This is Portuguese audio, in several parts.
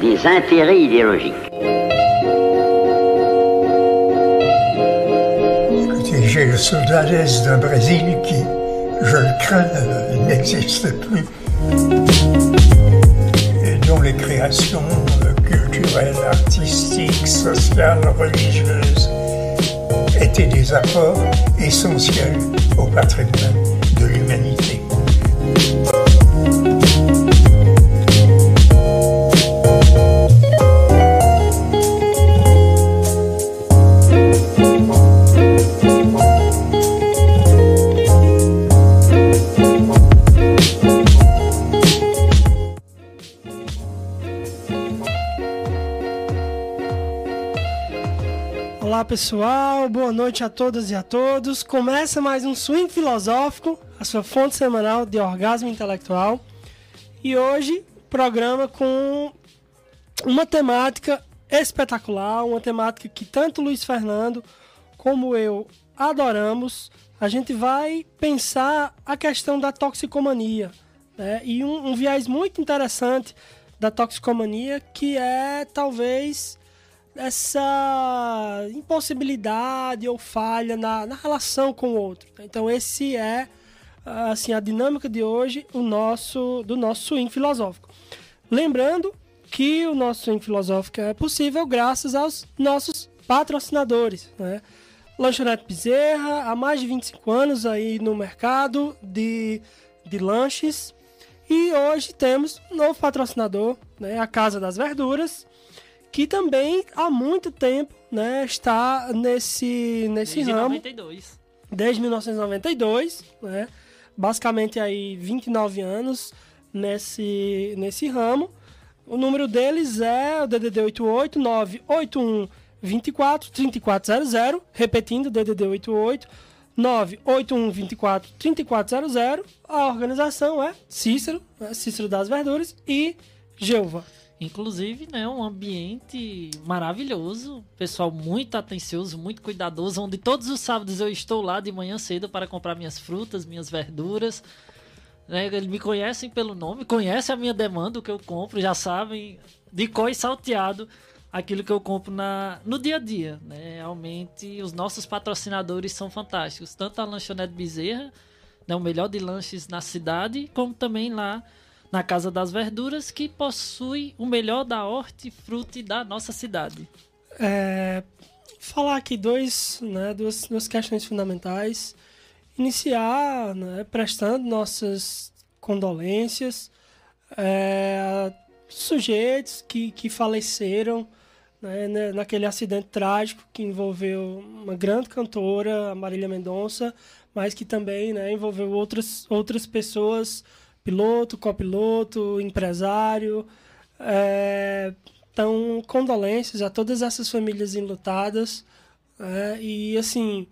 des intérêts idéologiques. Écoutez, j'ai le soldadès d'un Brésil qui, je le crains, euh, n'existe plus. Et dont les créations euh, culturelles, artistiques, sociales, religieuses étaient des apports essentiels au patrimoine de l'humanité. Pessoal, boa noite a todas e a todos. Começa mais um Swing Filosófico, a sua fonte semanal de orgasmo intelectual. E hoje, programa com uma temática espetacular, uma temática que tanto Luiz Fernando como eu adoramos. A gente vai pensar a questão da toxicomania né? e um, um viés muito interessante da toxicomania que é talvez essa impossibilidade ou falha na, na relação com o outro. Então esse é assim a dinâmica de hoje o nosso do nosso swing filosófico. Lembrando que o nosso swing filosófico é possível graças aos nossos patrocinadores, né? Lanchonete Bezerra, há mais de 25 anos aí no mercado de, de lanches. E hoje temos um novo patrocinador, né? a Casa das Verduras, que também há muito tempo né, está nesse, nesse Desde ramo. 92. Desde 1992, né? basicamente aí 29 anos nesse, nesse ramo. O número deles é o DDD 88981 24 3400, repetindo DDD 88 981 24 3400. A organização é Cícero, né? Cícero das Verduras e Geuva. Inclusive, né, um ambiente maravilhoso, pessoal muito atencioso, muito cuidadoso, onde todos os sábados eu estou lá de manhã cedo para comprar minhas frutas, minhas verduras. Né, eles me conhecem pelo nome, conhecem a minha demanda, o que eu compro, já sabem de qual e salteado aquilo que eu compro na, no dia a dia. Né? Realmente, os nossos patrocinadores são fantásticos, tanto a Lanchonete Bezerra, né, o melhor de lanches na cidade, como também lá na Casa das Verduras, que possui o melhor da hortifruti da nossa cidade. É, falar aqui dois, né, duas, duas questões fundamentais. Iniciar né, prestando nossas condolências é, sujeitos que, que faleceram né, naquele acidente trágico que envolveu uma grande cantora, a Marília Mendonça, mas que também né, envolveu outras, outras pessoas piloto, copiloto, empresário. É, então, condolências a todas essas famílias enlutadas. É, e, assim,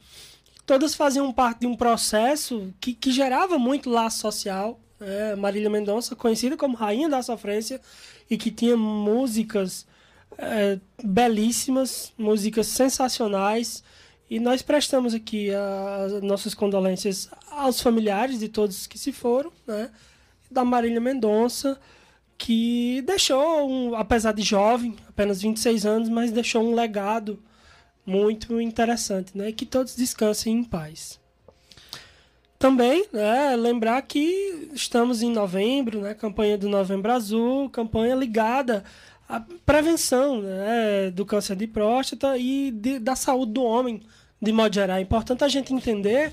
todas faziam parte de um processo que, que gerava muito laço social. É, Marília Mendonça, conhecida como Rainha da Sofrência, e que tinha músicas é, belíssimas, músicas sensacionais. E nós prestamos aqui as nossas condolências aos familiares de todos que se foram, né? Da Marília Mendonça, que deixou, um, apesar de jovem, apenas 26 anos, mas deixou um legado muito interessante, né? Que todos descansem em paz. Também, né, lembrar que estamos em novembro, né, campanha do Novembro Azul, campanha ligada à prevenção né, do câncer de próstata e de, da saúde do homem, de modo geral. É importante a gente entender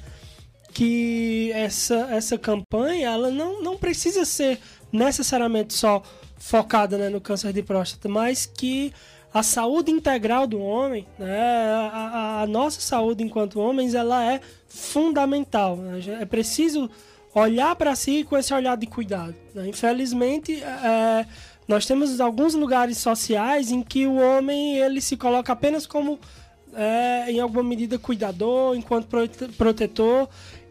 que essa, essa campanha ela não, não precisa ser necessariamente só focada né, no câncer de próstata, mas que a saúde integral do homem, né, a, a, nossa saúde enquanto homens, ela é fundamental. Né? É preciso olhar para si com esse olhar de cuidado. Né? Infelizmente, é, nós temos alguns lugares sociais em que o homem ele se coloca apenas como, é, em alguma medida, cuidador, enquanto protetor,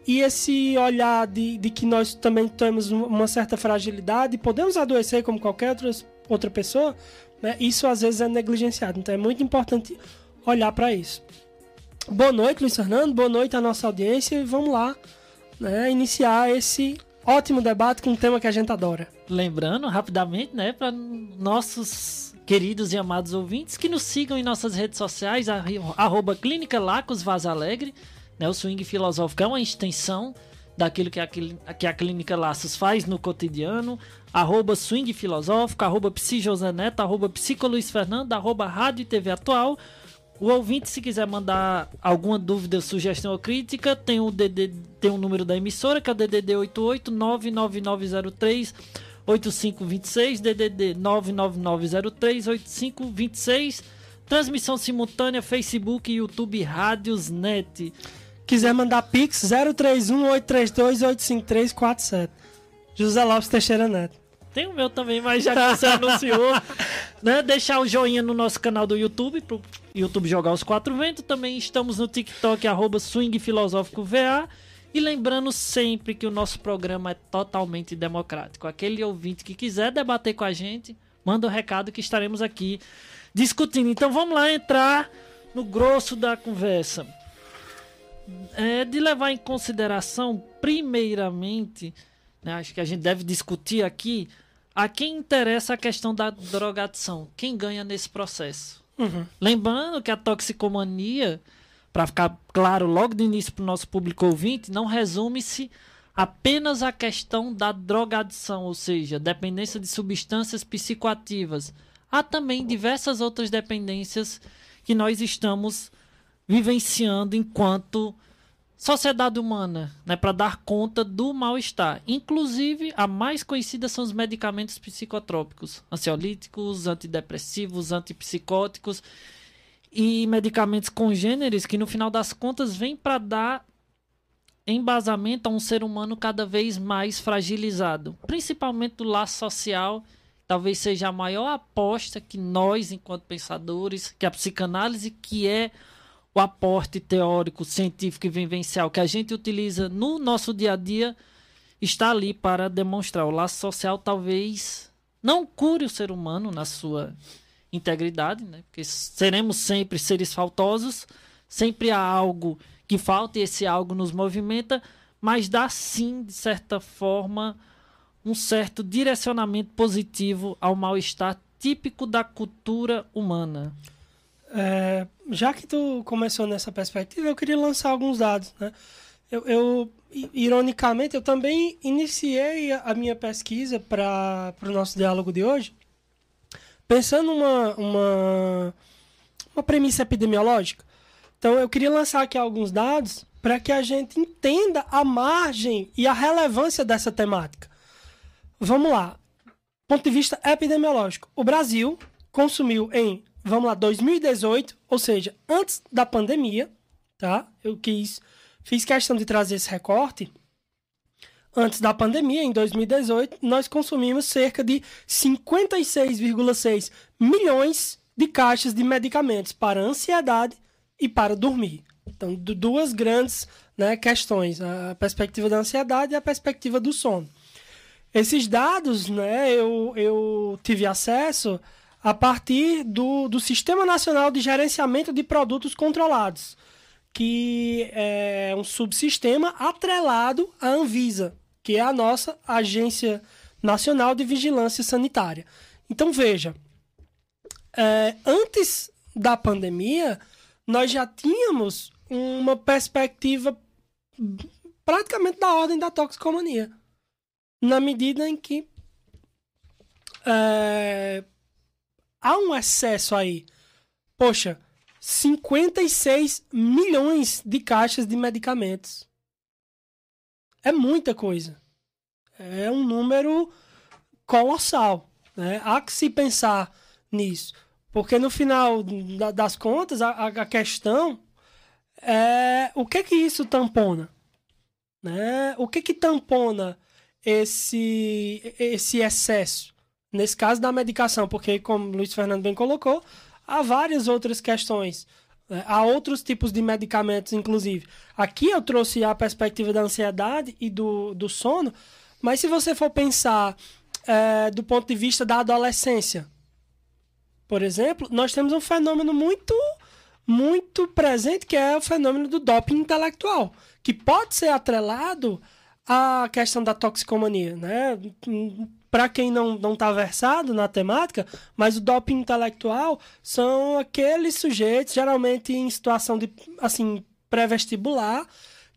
e esse olhar de, de que nós também temos uma certa fragilidade, podemos adoecer como qualquer outra, outra pessoa, né? isso às vezes é negligenciado. Então é muito importante olhar para isso. Boa noite, Luiz Fernando. Boa noite à nossa audiência. Vamos lá né, iniciar esse ótimo debate com um tema que a gente adora. Lembrando rapidamente, né, para nossos queridos e amados ouvintes que nos sigam em nossas redes sociais, arroba Clínica Lacos Vaz Alegre, né, o swing filosófico é uma extensão daquilo que a, que a Clínica Laços faz no cotidiano, arroba swing filosófico, arroba psijosaneto, arroba psicoluizfernando, arroba rádio e TV atual, o ouvinte, se quiser mandar alguma dúvida, sugestão ou crítica, tem o DD, tem o número da emissora, que é o DDD 88 99903 8526, DDD 99903 8526. Transmissão simultânea Facebook, YouTube, Rádios Net. Quiser mandar Pix 031 832 85347. José Lopes Teixeira Neto. Tem o meu também, mas já que você anunciou, né? Deixar o joinha no nosso canal do YouTube, pro YouTube Jogar os Quatro Ventos. Também estamos no TikTok, arroba Swing Filosófico VA. E lembrando sempre que o nosso programa é totalmente democrático. Aquele ouvinte que quiser debater com a gente, manda o um recado que estaremos aqui discutindo. Então vamos lá entrar no grosso da conversa. É de levar em consideração, primeiramente, né, acho que a gente deve discutir aqui a quem interessa a questão da drogadição, quem ganha nesse processo. Uhum. Lembrando que a toxicomania, para ficar claro logo de início para o nosso público ouvinte, não resume-se apenas à questão da drogadição, ou seja, dependência de substâncias psicoativas. Há também diversas outras dependências que nós estamos vivenciando enquanto sociedade humana, né, para dar conta do mal-estar. Inclusive, a mais conhecida são os medicamentos psicotrópicos, ansiolíticos, antidepressivos, antipsicóticos e medicamentos congêneres que no final das contas vêm para dar embasamento a um ser humano cada vez mais fragilizado, principalmente do laço social. Talvez seja a maior aposta que nós, enquanto pensadores, que a psicanálise, que é o aporte teórico, científico e vivencial que a gente utiliza no nosso dia a dia está ali para demonstrar. O laço social talvez não cure o ser humano na sua integridade, né? porque seremos sempre seres faltosos, sempre há algo que falta e esse algo nos movimenta, mas dá sim, de certa forma, um certo direcionamento positivo ao mal-estar típico da cultura humana. É, já que tu começou nessa perspectiva, eu queria lançar alguns dados, né? Eu, eu ironicamente, eu também iniciei a minha pesquisa para o nosso diálogo de hoje, pensando uma, uma, uma premissa epidemiológica. Então, eu queria lançar aqui alguns dados para que a gente entenda a margem e a relevância dessa temática. Vamos lá. Ponto de vista epidemiológico. O Brasil consumiu em vamos lá, 2018, ou seja, antes da pandemia, tá? Eu quis, fiz questão de trazer esse recorte. Antes da pandemia, em 2018, nós consumimos cerca de 56,6 milhões de caixas de medicamentos para ansiedade e para dormir. Então, duas grandes né, questões: a perspectiva da ansiedade e a perspectiva do sono. Esses dados, né, eu, eu tive acesso a partir do, do Sistema Nacional de Gerenciamento de Produtos Controlados, que é um subsistema atrelado à Anvisa, que é a nossa Agência Nacional de Vigilância Sanitária. Então, veja, é, antes da pandemia, nós já tínhamos uma perspectiva praticamente da ordem da toxicomania, na medida em que é, há um excesso aí. Poxa, 56 milhões de caixas de medicamentos. É muita coisa. É um número colossal. Né? Há que se pensar nisso. Porque no final das contas, a, a questão é o que que isso tampona? Né? O que que tampona esse, esse excesso? Nesse caso da medicação, porque, como Luiz Fernando bem colocou, há várias outras questões. Né? Há outros tipos de medicamentos, inclusive. Aqui eu trouxe a perspectiva da ansiedade e do, do sono, mas se você for pensar é, do ponto de vista da adolescência, por exemplo, nós temos um fenômeno muito, muito presente que é o fenômeno do doping intelectual, que pode ser atrelado a questão da toxicomania, né? Para quem não não está versado na temática, mas o doping intelectual são aqueles sujeitos geralmente em situação de assim pré-vestibular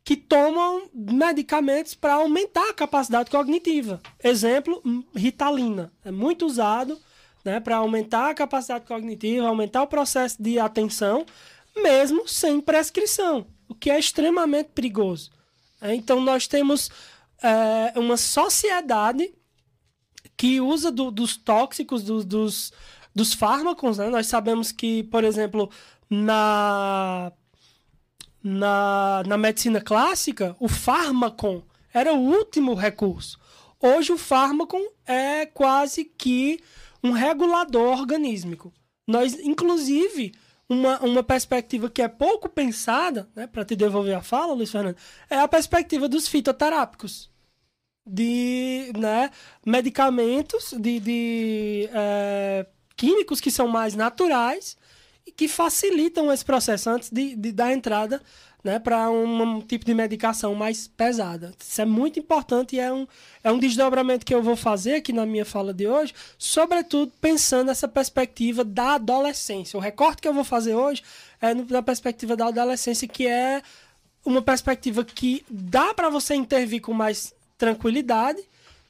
que tomam medicamentos para aumentar a capacidade cognitiva. Exemplo, Ritalina. É muito usado né, para aumentar a capacidade cognitiva, aumentar o processo de atenção, mesmo sem prescrição, o que é extremamente perigoso. Então, nós temos é, uma sociedade que usa do, dos tóxicos, do, dos, dos fármacos. Né? Nós sabemos que, por exemplo, na na, na medicina clássica, o fármaco era o último recurso. Hoje o fármaco é quase que um regulador organísmico. Nós, inclusive, uma, uma perspectiva que é pouco pensada, né, para te devolver a fala, Luiz Fernando, é a perspectiva dos fitoterápicos. De né, medicamentos, de, de é, químicos que são mais naturais e que facilitam esse processo antes de, de dar entrada né, para um, um, tipo de medicação mais pesada. Isso é muito importante e é um, é um desdobramento que eu vou fazer aqui na minha fala de hoje, sobretudo pensando nessa perspectiva da adolescência. O recorte que eu vou fazer hoje é na perspectiva da adolescência, que é uma perspectiva que dá para você intervir com mais tranquilidade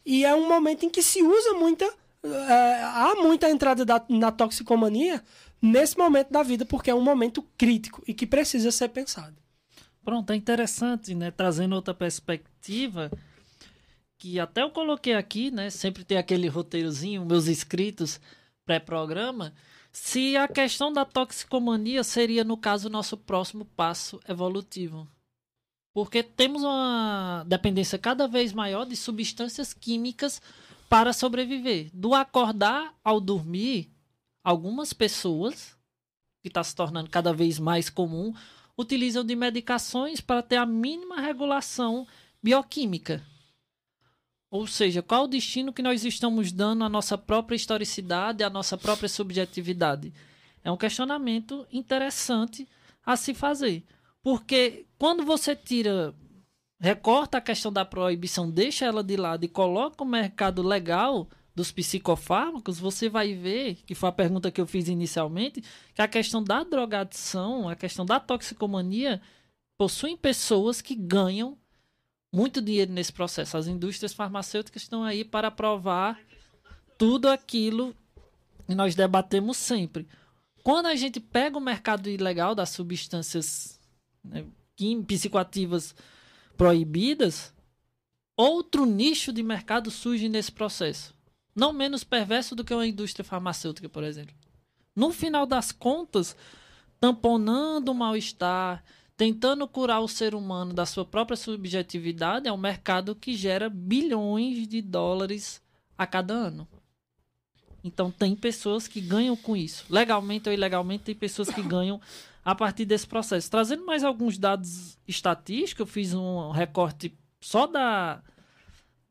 e é um momento em que se usa muita. É, há muita entrada da, na toxicomania nesse momento da vida, porque é um momento crítico e que precisa ser pensado. Pronto, é interessante, né? Trazendo outra perspectiva, que até eu coloquei aqui, né? Sempre tem aquele roteirozinho, meus inscritos, pré-programa. Se a questão da toxicomania seria, no caso, o nosso próximo passo evolutivo. Porque temos uma dependência cada vez maior de substâncias químicas para sobreviver. Do acordar ao dormir, algumas pessoas, que está se tornando cada vez mais comum, utilizam de medicações para ter a mínima regulação bioquímica. Ou seja, qual o destino que nós estamos dando à nossa própria historicidade, à nossa própria subjetividade? É um questionamento interessante a se fazer. Porque quando você tira, recorta a questão da proibição, deixa ela de lado e coloca o mercado legal dos psicofármacos, você vai ver, que foi a pergunta que eu fiz inicialmente, que a questão da drogadição, a questão da toxicomania, possuem pessoas que ganham muito dinheiro nesse processo. As indústrias farmacêuticas estão aí para provar tudo aquilo que nós debatemos sempre. Quando a gente pega o mercado ilegal das substâncias né, psicoativas proibidas, outro nicho de mercado surge nesse processo não menos perverso do que uma indústria farmacêutica, por exemplo. No final das contas, tamponando o mal-estar, tentando curar o ser humano da sua própria subjetividade, é um mercado que gera bilhões de dólares a cada ano. Então tem pessoas que ganham com isso. Legalmente ou ilegalmente, tem pessoas que ganham a partir desse processo. Trazendo mais alguns dados estatísticos, eu fiz um recorte só da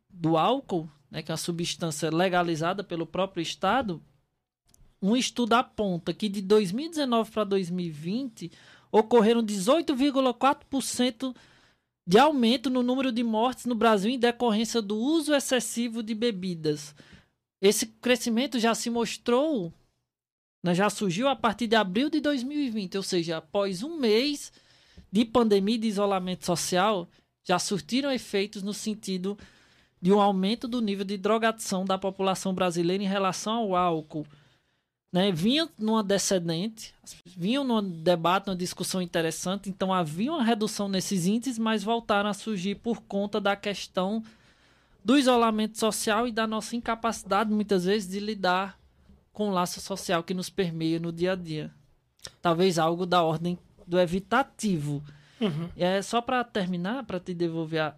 do álcool né, que é uma substância legalizada pelo próprio Estado, um estudo aponta que de 2019 para 2020 ocorreram 18,4% de aumento no número de mortes no Brasil em decorrência do uso excessivo de bebidas. Esse crescimento já se mostrou, né, já surgiu a partir de abril de 2020, ou seja, após um mês de pandemia e de isolamento social, já surtiram efeitos no sentido de um aumento do nível de drogadição da população brasileira em relação ao álcool. Né, vinha numa descendente, vinham num debate, numa discussão interessante, então havia uma redução nesses índices, mas voltaram a surgir por conta da questão do isolamento social e da nossa incapacidade, muitas vezes, de lidar com o laço social que nos permeia no dia a dia. Talvez algo da ordem do evitativo. Uhum. É só para terminar, para te devolver a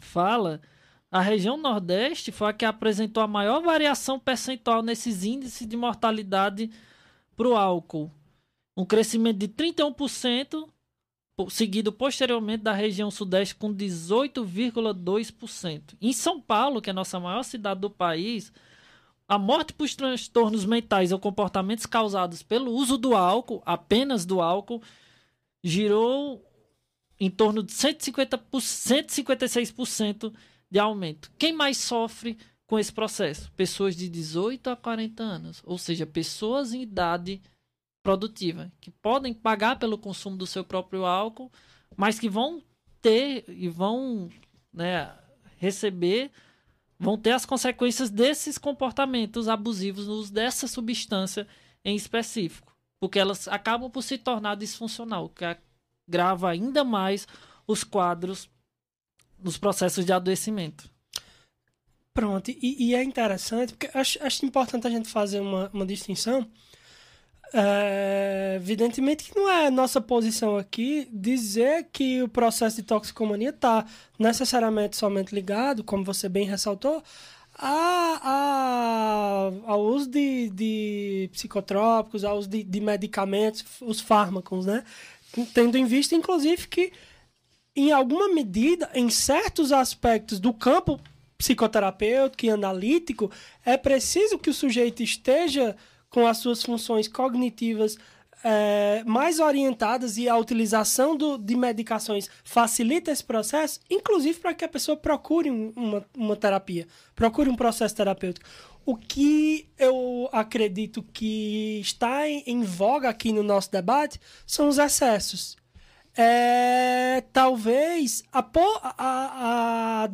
fala, a região Nordeste foi a que apresentou a maior variação percentual nesses índices de mortalidade para o álcool. Um crescimento de 31%, seguido posteriormente da região Sudeste com 18,2%. Em São Paulo, que é a nossa maior cidade do país, a morte por transtornos mentais ou comportamentos causados pelo uso do álcool, apenas do álcool, girou em torno de 150 por, 156% de aumento. Quem mais sofre com esse processo? Pessoas de 18 a 40 anos, ou seja, pessoas em idade produtiva, que podem pagar pelo consumo do seu próprio álcool, mas que vão ter e vão né, receber, vão ter as consequências desses comportamentos abusivos no uso dessa substância em específico, porque elas acabam por se tornar disfuncional, que agrava ainda mais os quadros nos processos de adoecimento. Pronto, e, e é interessante, porque acho, acho importante a gente fazer uma, uma distinção. É, evidentemente que não é nossa posição aqui dizer que o processo de toxicomania está necessariamente somente ligado, como você bem ressaltou, a, a, ao uso de, de psicotrópicos, ao uso de, de medicamentos, os fármacos, né? Tendo em vista, inclusive, que em alguma medida, em certos aspectos do campo psicoterapêutico e analítico, é preciso que o sujeito esteja com as suas funções cognitivas é, mais orientadas e a utilização do, de medicações facilita esse processo, inclusive para que a pessoa procure uma, uma terapia, procure um processo terapêutico. O que eu acredito que está em, em voga aqui no nosso debate são os excessos. É, talvez a, a, a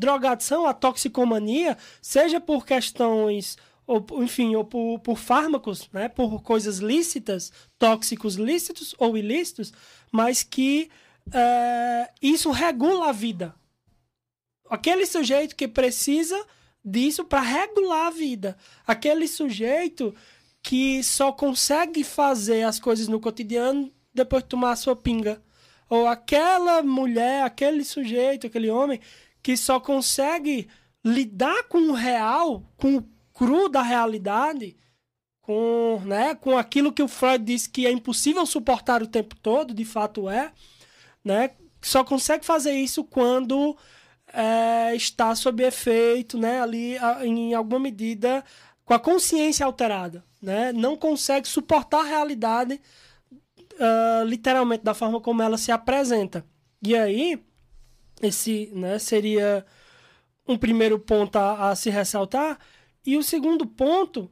a toxicomania, seja por questões ou enfim, ou por, por fármacos, né, por coisas lícitas, tóxicos lícitos ou ilícitos, mas que é, isso regula a vida. Aquele sujeito que precisa disso para regular a vida. Aquele sujeito que só consegue fazer as coisas no cotidiano depois de tomar a sua pinga. Ou aquela mulher, aquele sujeito, aquele homem que só consegue lidar com o real, com o cru da realidade, com, né, com aquilo que o Freud disse que é impossível suportar o tempo todo, de fato é, né, só consegue fazer isso quando é, está sob efeito, né, ali em alguma medida com a consciência alterada, né, não consegue suportar a realidade uh, literalmente da forma como ela se apresenta. E aí, esse né, seria um primeiro ponto a, a se ressaltar, e o segundo ponto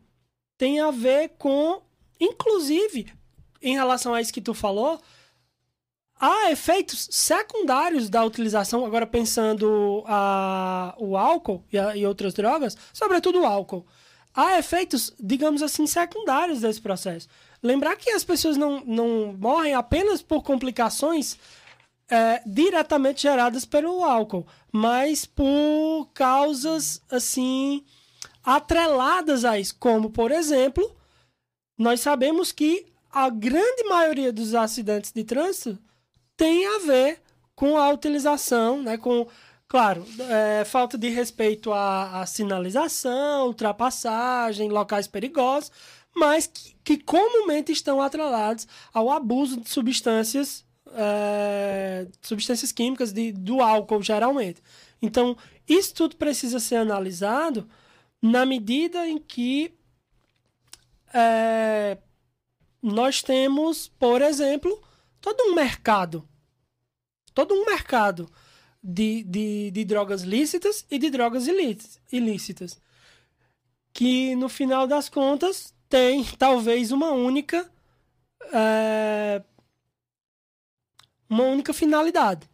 tem a ver com, inclusive, em relação a isso que tu falou, há efeitos secundários da utilização, agora pensando a, o álcool e, a, e outras drogas, sobretudo o álcool. Há efeitos, digamos assim, secundários desse processo. Lembrar que as pessoas não, não morrem apenas por complicações é, diretamente geradas pelo álcool, mas por causas, assim, atreladas a isso, como, por exemplo, nós sabemos que a grande maioria dos acidentes de trânsito tem a ver com a utilização, né, com, claro, é, falta de respeito à, à, sinalização, ultrapassagem, locais perigosos, mas que, que comumente estão atrelados ao abuso de substâncias, é, substâncias químicas de, do álcool, geralmente. Então, isso tudo precisa ser analisado na medida em que é, nós temos, por exemplo, todo um mercado, todo um mercado de, de, de drogas lícitas e de drogas ilícitas, que no final das contas tem talvez uma única é, uma única finalidade.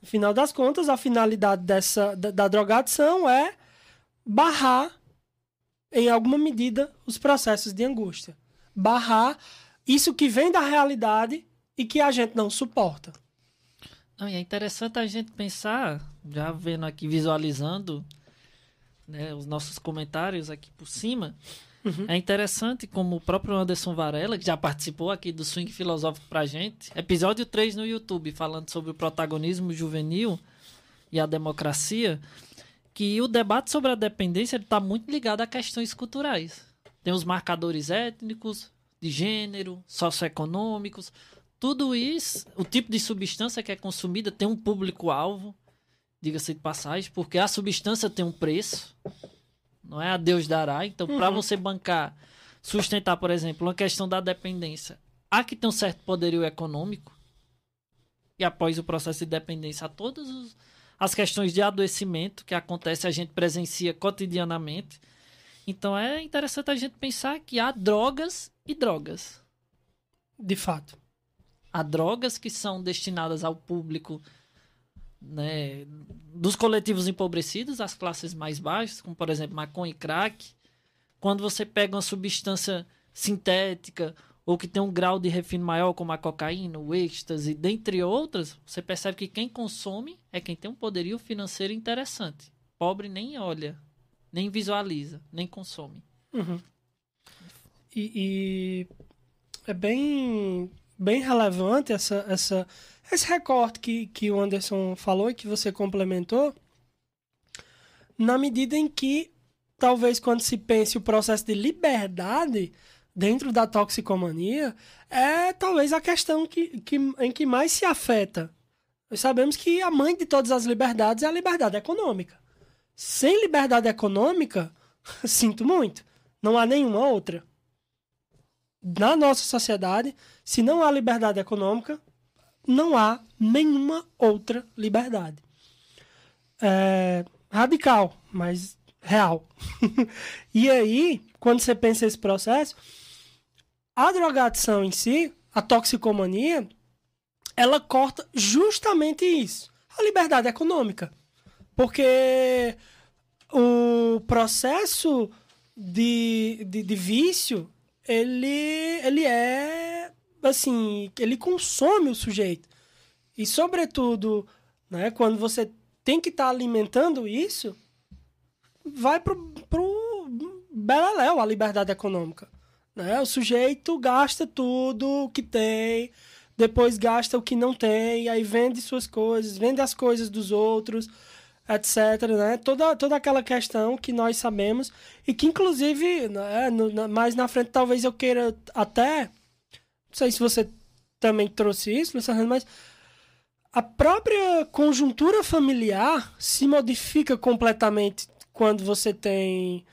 No final das contas, a finalidade dessa da, da drogadição é barrar, em alguma medida, os processos de angústia. Barrar isso que vem da realidade e que a gente não suporta. Não, é interessante a gente pensar, já vendo aqui, visualizando né, os nossos comentários aqui por cima. Uhum. É interessante como o próprio Anderson Varela, que já participou aqui do Swing Filosófico pra gente, episódio 3 no YouTube, falando sobre o protagonismo juvenil e a democracia, que o debate sobre a dependência está muito ligado a questões culturais. Tem os marcadores étnicos, de gênero, socioeconômicos, tudo isso, o tipo de substância que é consumida tem um público-alvo, diga-se de passagem, porque a substância tem um preço, não é a Deus dará. Então, uhum. para você bancar, sustentar, por exemplo, uma questão da dependência, há que ter um certo poderio econômico. e após o processo de dependência a todas as questões de adoecimento que acontece, a gente presencia cotidianamente. Então é interessante a gente pensar que há drogas e drogas. De fato. Há drogas que são destinadas ao público né, dos coletivos empobrecidos, as classes mais baixas, como por exemplo maconha e crack. Quando você pega uma substância sintética ou que tem um grau de refino maior, como a cocaína, o êxtase, dentre outras, você percebe que quem consome é quem tem um poderio financeiro interessante. Pobre nem olha, nem visualiza, nem consome. Uhum. E, e, é bem, bem relevante essa, essa, esse recorte que, que o Anderson falou e que você complementou, na medida em que, talvez quando se pense o processo de liberdade dentro da toxicomania, é talvez a questão que, que, em que mais se afeta. Nós sabemos que a mãe de todas as liberdades é a liberdade econômica. Sem liberdade econômica, sinto muito, não há nenhuma outra. Na nossa sociedade, se não há liberdade econômica, não há nenhuma outra liberdade. É radical, mas real. e aí, quando você pensa esse processo, a drogadição em si, a toxicomania, ela corta justamente isso. A liberdade econômica. Porque o processo de, de, de vício, ele, ele é assim, ele consome o sujeito. E sobretudo, né, quando você tem que estar tá alimentando isso, vai pro, pro beleléu a liberdade econômica. Né? O sujeito gasta tudo que tem, depois gasta o que não tem, aí vende suas coisas, vende as coisas dos outros, etc. Né? Toda, toda aquela questão que nós sabemos e que, inclusive, né, no, mais na frente, talvez eu queira até. Não sei se você também trouxe isso, mas a própria conjuntura familiar se modifica completamente quando você tem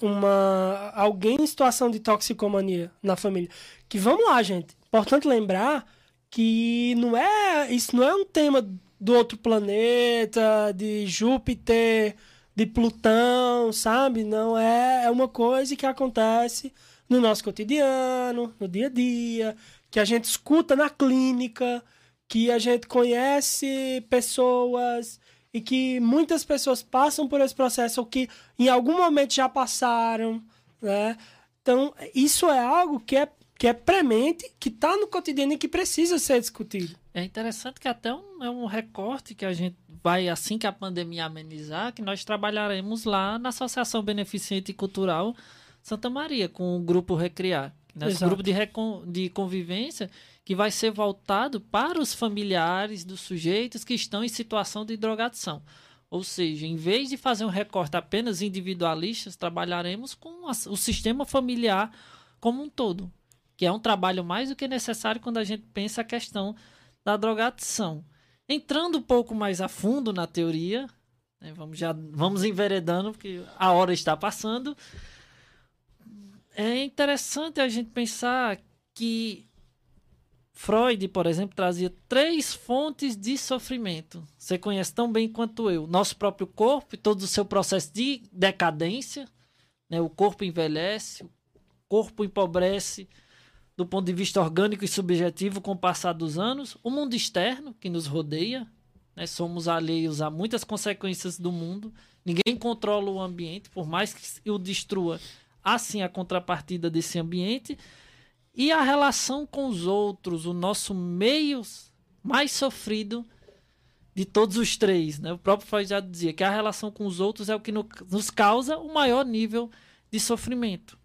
uma alguém em situação de toxicomania na família. Que vamos lá, gente. Importante lembrar que não é isso não é um tema do outro planeta, de Júpiter, de Plutão, sabe? Não é é uma coisa que acontece no nosso cotidiano, no dia a dia, que a gente escuta na clínica, que a gente conhece pessoas e que muitas pessoas passam por esse processo ou que em algum momento já passaram, né? Então, isso é algo que é, que é premente, que está no cotidiano e que precisa ser discutido. É interessante que até um, é um recorte que a gente vai, assim que a pandemia amenizar, que nós trabalharemos lá na Associação Beneficente Cultural Santa Maria, com o Grupo Recriar. Nesse grupo de, de convivência que vai ser voltado para os familiares dos sujeitos que estão em situação de drogadição. Ou seja, em vez de fazer um recorte apenas individualista, trabalharemos com o sistema familiar como um todo, que é um trabalho mais do que necessário quando a gente pensa a questão da drogadição. Entrando um pouco mais a fundo na teoria, né, vamos já vamos enveredando porque a hora está passando. É interessante a gente pensar que Freud, por exemplo, trazia três fontes de sofrimento. Você conhece tão bem quanto eu. Nosso próprio corpo e todo o seu processo de decadência. Né? O corpo envelhece, o corpo empobrece do ponto de vista orgânico e subjetivo com o passar dos anos. O mundo externo que nos rodeia. Né? Somos alheios a muitas consequências do mundo. Ninguém controla o ambiente, por mais que o destrua. Assim a contrapartida desse ambiente e a relação com os outros, o nosso meio mais sofrido de todos os três. Né? O próprio Freud já dizia que a relação com os outros é o que nos causa o maior nível de sofrimento.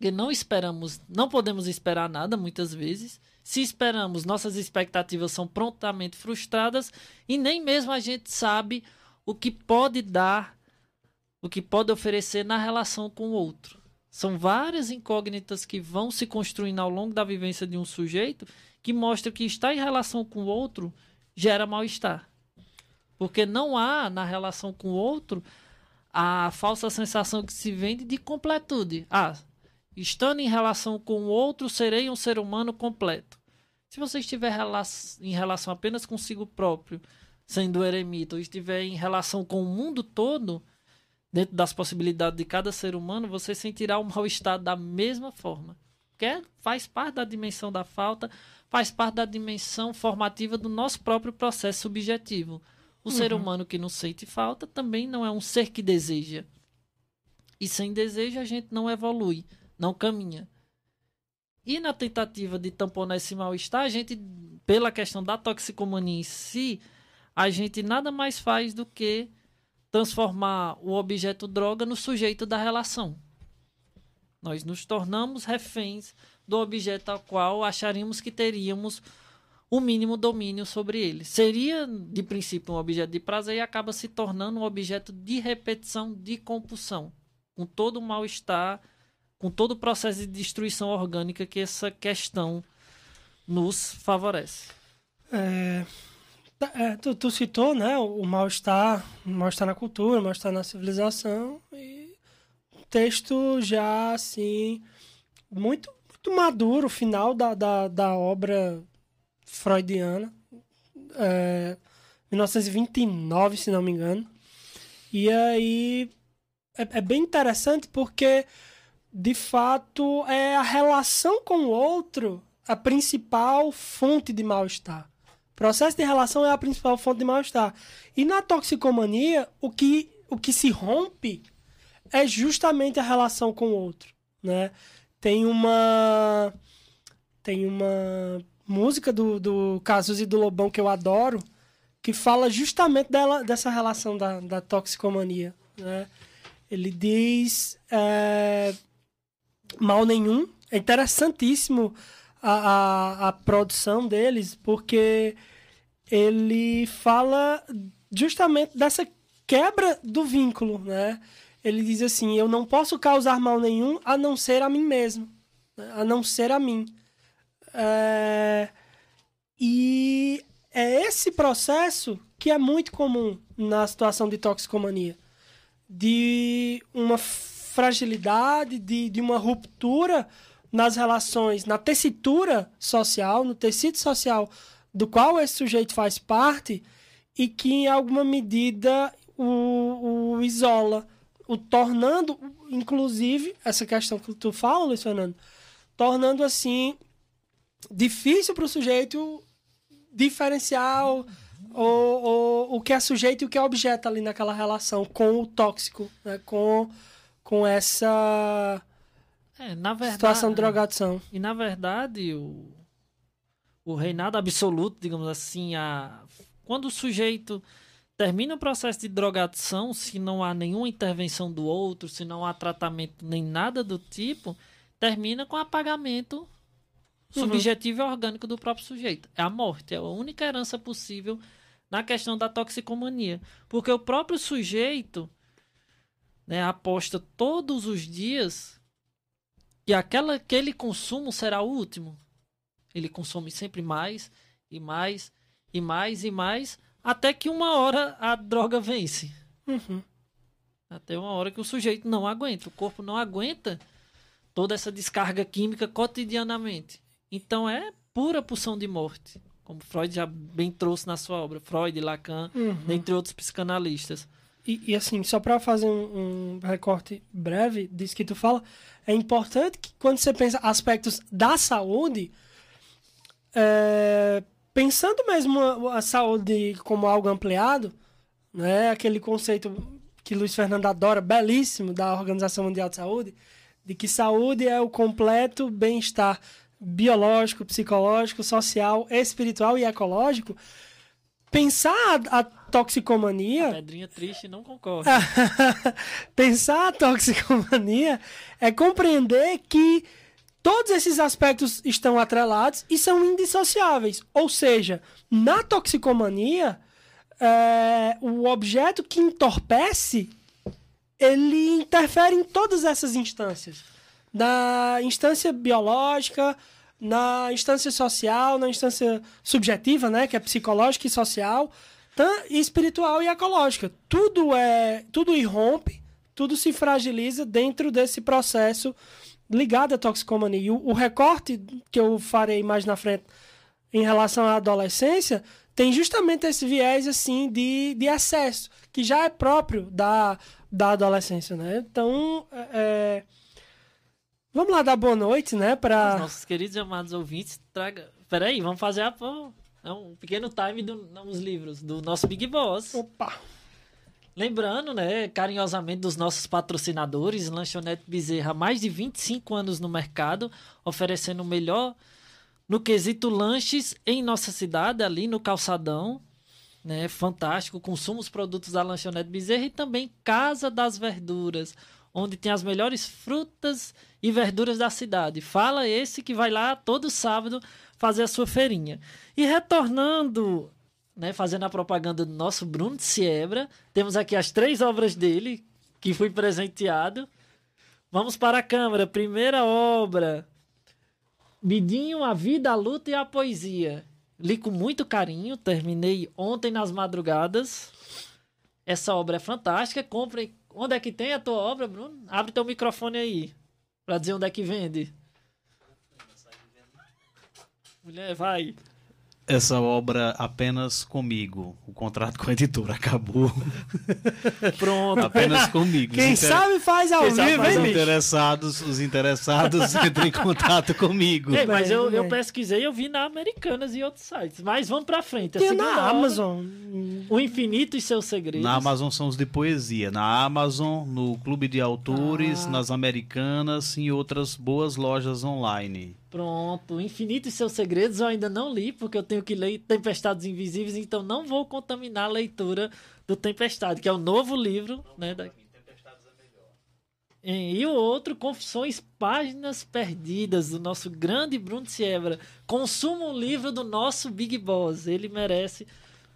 E não esperamos, não podemos esperar nada muitas vezes. Se esperamos, nossas expectativas são prontamente frustradas e nem mesmo a gente sabe o que pode dar, o que pode oferecer na relação com o outro. São várias incógnitas que vão se construindo ao longo da vivência de um sujeito que mostra que estar em relação com o outro gera mal-estar. Porque não há na relação com o outro a falsa sensação que se vende de completude. Ah, estando em relação com o outro, serei um ser humano completo. Se você estiver em relação apenas consigo próprio, sendo eremita, ou estiver em relação com o mundo todo, dentro das possibilidades de cada ser humano, você sentirá o mal-estar da mesma forma. Que é, faz parte da dimensão da falta, faz parte da dimensão formativa do nosso próprio processo subjetivo. O uhum. ser humano que não sente falta também não é um ser que deseja. E sem desejo a gente não evolui, não caminha. E na tentativa de tamponar esse mal-estar, a gente, pela questão da toxicomania em si, a gente nada mais faz do que transformar o objeto droga no sujeito da relação. Nós nos tornamos reféns do objeto ao qual acharíamos que teríamos o mínimo domínio sobre ele. Seria, de princípio, um objeto de prazer e acaba se tornando um objeto de repetição, de compulsão, com todo o mal-estar com todo o processo de destruição orgânica que essa questão nos favorece. É, é, tu, tu, citou né, o mal-estar, mal-estar na cultura, mal-estar na civilização, e o texto já assim, muito, muito maduro, o final da, da, da obra freudiana, é, 1929, se não me engano. E aí é, é bem interessante porque de fato, é a relação com o outro a principal fonte de mal-estar. Processo de relação é a principal fonte de mal-estar. E na toxicomania, o que, o que se rompe é justamente a relação com o outro, né? Tem uma tem uma música do, do Cazuza e do Lobão que eu adoro, que fala justamente dela, dessa relação da, da toxicomania, né? Ele diz é, mal nenhum. É interessantíssimo a, a, a produção deles, porque ele fala justamente dessa quebra do vínculo, né? Ele diz assim: eu não posso causar mal nenhum a não ser a mim mesmo, né? a não ser a mim. É... E é esse processo que é muito comum na situação de toxicomania, de uma fragilidade, de, de uma ruptura nas relações, na tessitura social, no tecido social do qual esse sujeito faz parte e que, em alguma medida, o, o isola, o tornando, inclusive, essa questão que tu fala, Luiz Fernando, tornando assim difícil para o sujeito diferenciar o, o, o, que é sujeito e o que é objeto ali naquela relação com o tóxico, né? com com essa é, na verdade, situação de drogadição. E na verdade, o, o reinado absoluto, digamos assim, a, quando o sujeito termina o processo de drogadição, se não há nenhuma intervenção do outro, se não há tratamento nem nada do tipo, termina com apagamento uhum. subjetivo e orgânico do próprio sujeito. É a morte, é a única herança possível na questão da toxicomania. Porque o próprio sujeito né, aposta todos os dias que aquela, aquele consumo será o último. Ele consome sempre mais e mais e mais e mais, até que uma hora a droga vence. Uhum. Até uma hora que o sujeito não aguenta, o corpo não aguenta toda essa descarga química cotidianamente. Então é pura pulsão de morte, como Freud já bem trouxe na sua obra, Freud, Lacan, uhum. dentre outros psicanalistas. E, e, assim, só para fazer um, um, recorte breve disso que tu fala, é importante que quando você pensa aspectos da saúde, é, pensando mesmo a, saúde como algo ampliado, né, aquele conceito que Luiz Fernando adora, belíssimo, da Organização Mundial de Saúde, de que saúde é o completo bem-estar biológico, psicológico, social, espiritual e ecológico, pensar a, a toxicomania. A pedrinha triste não concorda. pensar a toxicomania é compreender que todos esses aspectos estão atrelados e são indissociáveis. Ou seja, na toxicomania, é, o objeto que entorpece ele interfere em todas essas instâncias. Na instância biológica, na instância social, na instância subjetiva, né, que é psicológica e social, e espiritual e ecológica. Tudo é, tudo irrompe, tudo se fragiliza dentro desse processo ligado à toxicomania. E o, o recorte que eu farei mais na frente em relação à adolescência tem justamente esse viés assim de, de excesso, que já é próprio da, da adolescência, né? Então, é, vamos lá dar boa noite, né? Para Os nossos queridos e amados ouvintes, traga. Peraí, vamos fazer a... é um pequeno time dos livros do nosso Big Boss. Opa! Lembrando, né, carinhosamente dos nossos patrocinadores, Lanchonete Bezerra, mais de 25 anos no mercado, oferecendo o melhor no quesito lanches em nossa cidade, ali no Calçadão, né, fantástico, consumo os produtos da Lanchonete Bezerra e também Casa das Verduras, onde tem as melhores frutas e verduras da cidade. Fala esse que vai lá todo sábado fazer a sua feirinha. E retornando né, fazendo a propaganda do nosso Bruno de Siebra. Temos aqui as três obras dele, que fui presenteado. Vamos para a câmera. Primeira obra. Bidinho, a vida, a luta e a poesia. Li com muito carinho, terminei ontem nas madrugadas. Essa obra é fantástica. Compre. Onde é que tem a tua obra, Bruno? Abre teu microfone aí. Pra dizer onde é que vende. Mulher, vai essa obra apenas comigo. O contrato com a editora acabou. Pronto. apenas comigo. Quem inter... sabe faz ao vivo, os interessados, os interessados entrem em contato comigo. Ei, mas eu, eu pesquisei, eu vi na Americanas e outros sites. Mas vamos pra frente. Tem na obra, Amazon. O Infinito e seus segredos. Na Amazon são os de poesia. Na Amazon, no Clube de Autores, ah. nas Americanas e outras boas lojas online. Pronto, Infinito e seus segredos eu ainda não li, porque eu tenho que ler Tempestades Invisíveis, então não vou contaminar a leitura do Tempestade, que é o novo livro, né? Da... E o outro, Confissões Páginas Perdidas, do nosso grande Bruno Siebra. Consuma um livro do nosso Big Boss. Ele merece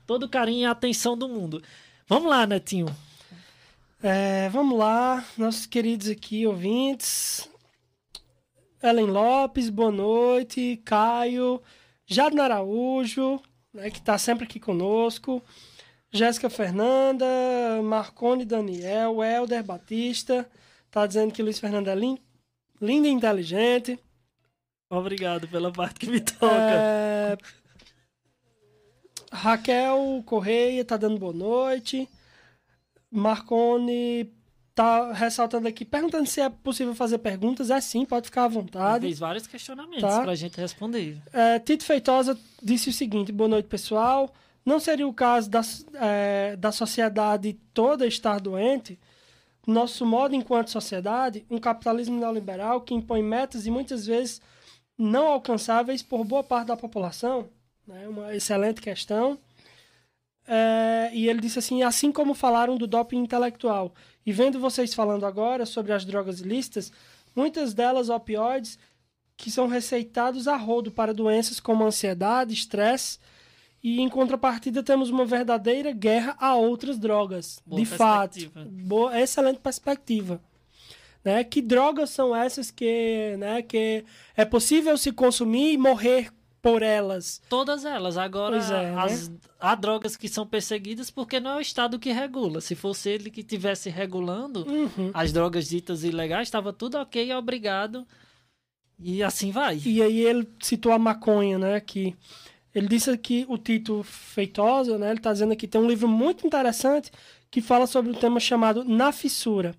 todo o carinho e a atenção do mundo. Vamos lá, Netinho. É, vamos lá, nossos queridos aqui ouvintes. Ellen Lopes, boa noite. Caio, Jadna Araújo, né, que está sempre aqui conosco. Jéssica Fernanda, Marcone Daniel, Helder Batista. Tá dizendo que Luiz Fernando é lindo, lindo e inteligente. Obrigado pela parte que me toca. É... Raquel Correia tá dando boa noite. Marcone tá ressaltando aqui, perguntando se é possível fazer perguntas. É sim, pode ficar à vontade. Fez vários questionamentos tá? para a gente responder. É, Tito Feitosa disse o seguinte: boa noite, pessoal. Não seria o caso da, é, da sociedade toda estar doente? Nosso modo enquanto sociedade, um capitalismo neoliberal que impõe metas e muitas vezes não alcançáveis por boa parte da população? Né? Uma excelente questão. É, e ele disse assim: assim como falaram do doping intelectual, e vendo vocês falando agora sobre as drogas ilícitas, muitas delas opioides que são receitados a rodo para doenças como ansiedade, estresse, e em contrapartida temos uma verdadeira guerra a outras drogas. Boa de fato, boa, excelente perspectiva. Né? Que drogas são essas que, né, que é possível se consumir e morrer por elas. Todas elas. Agora, é, as, né? há drogas que são perseguidas porque não é o Estado que regula. Se fosse ele que estivesse regulando uhum. as drogas ditas ilegais, estava tudo ok, obrigado. E assim vai. E aí ele citou a maconha, né? Que ele disse que o Tito Feitosa, né? Ele está dizendo que tem um livro muito interessante que fala sobre um tema chamado Na Fissura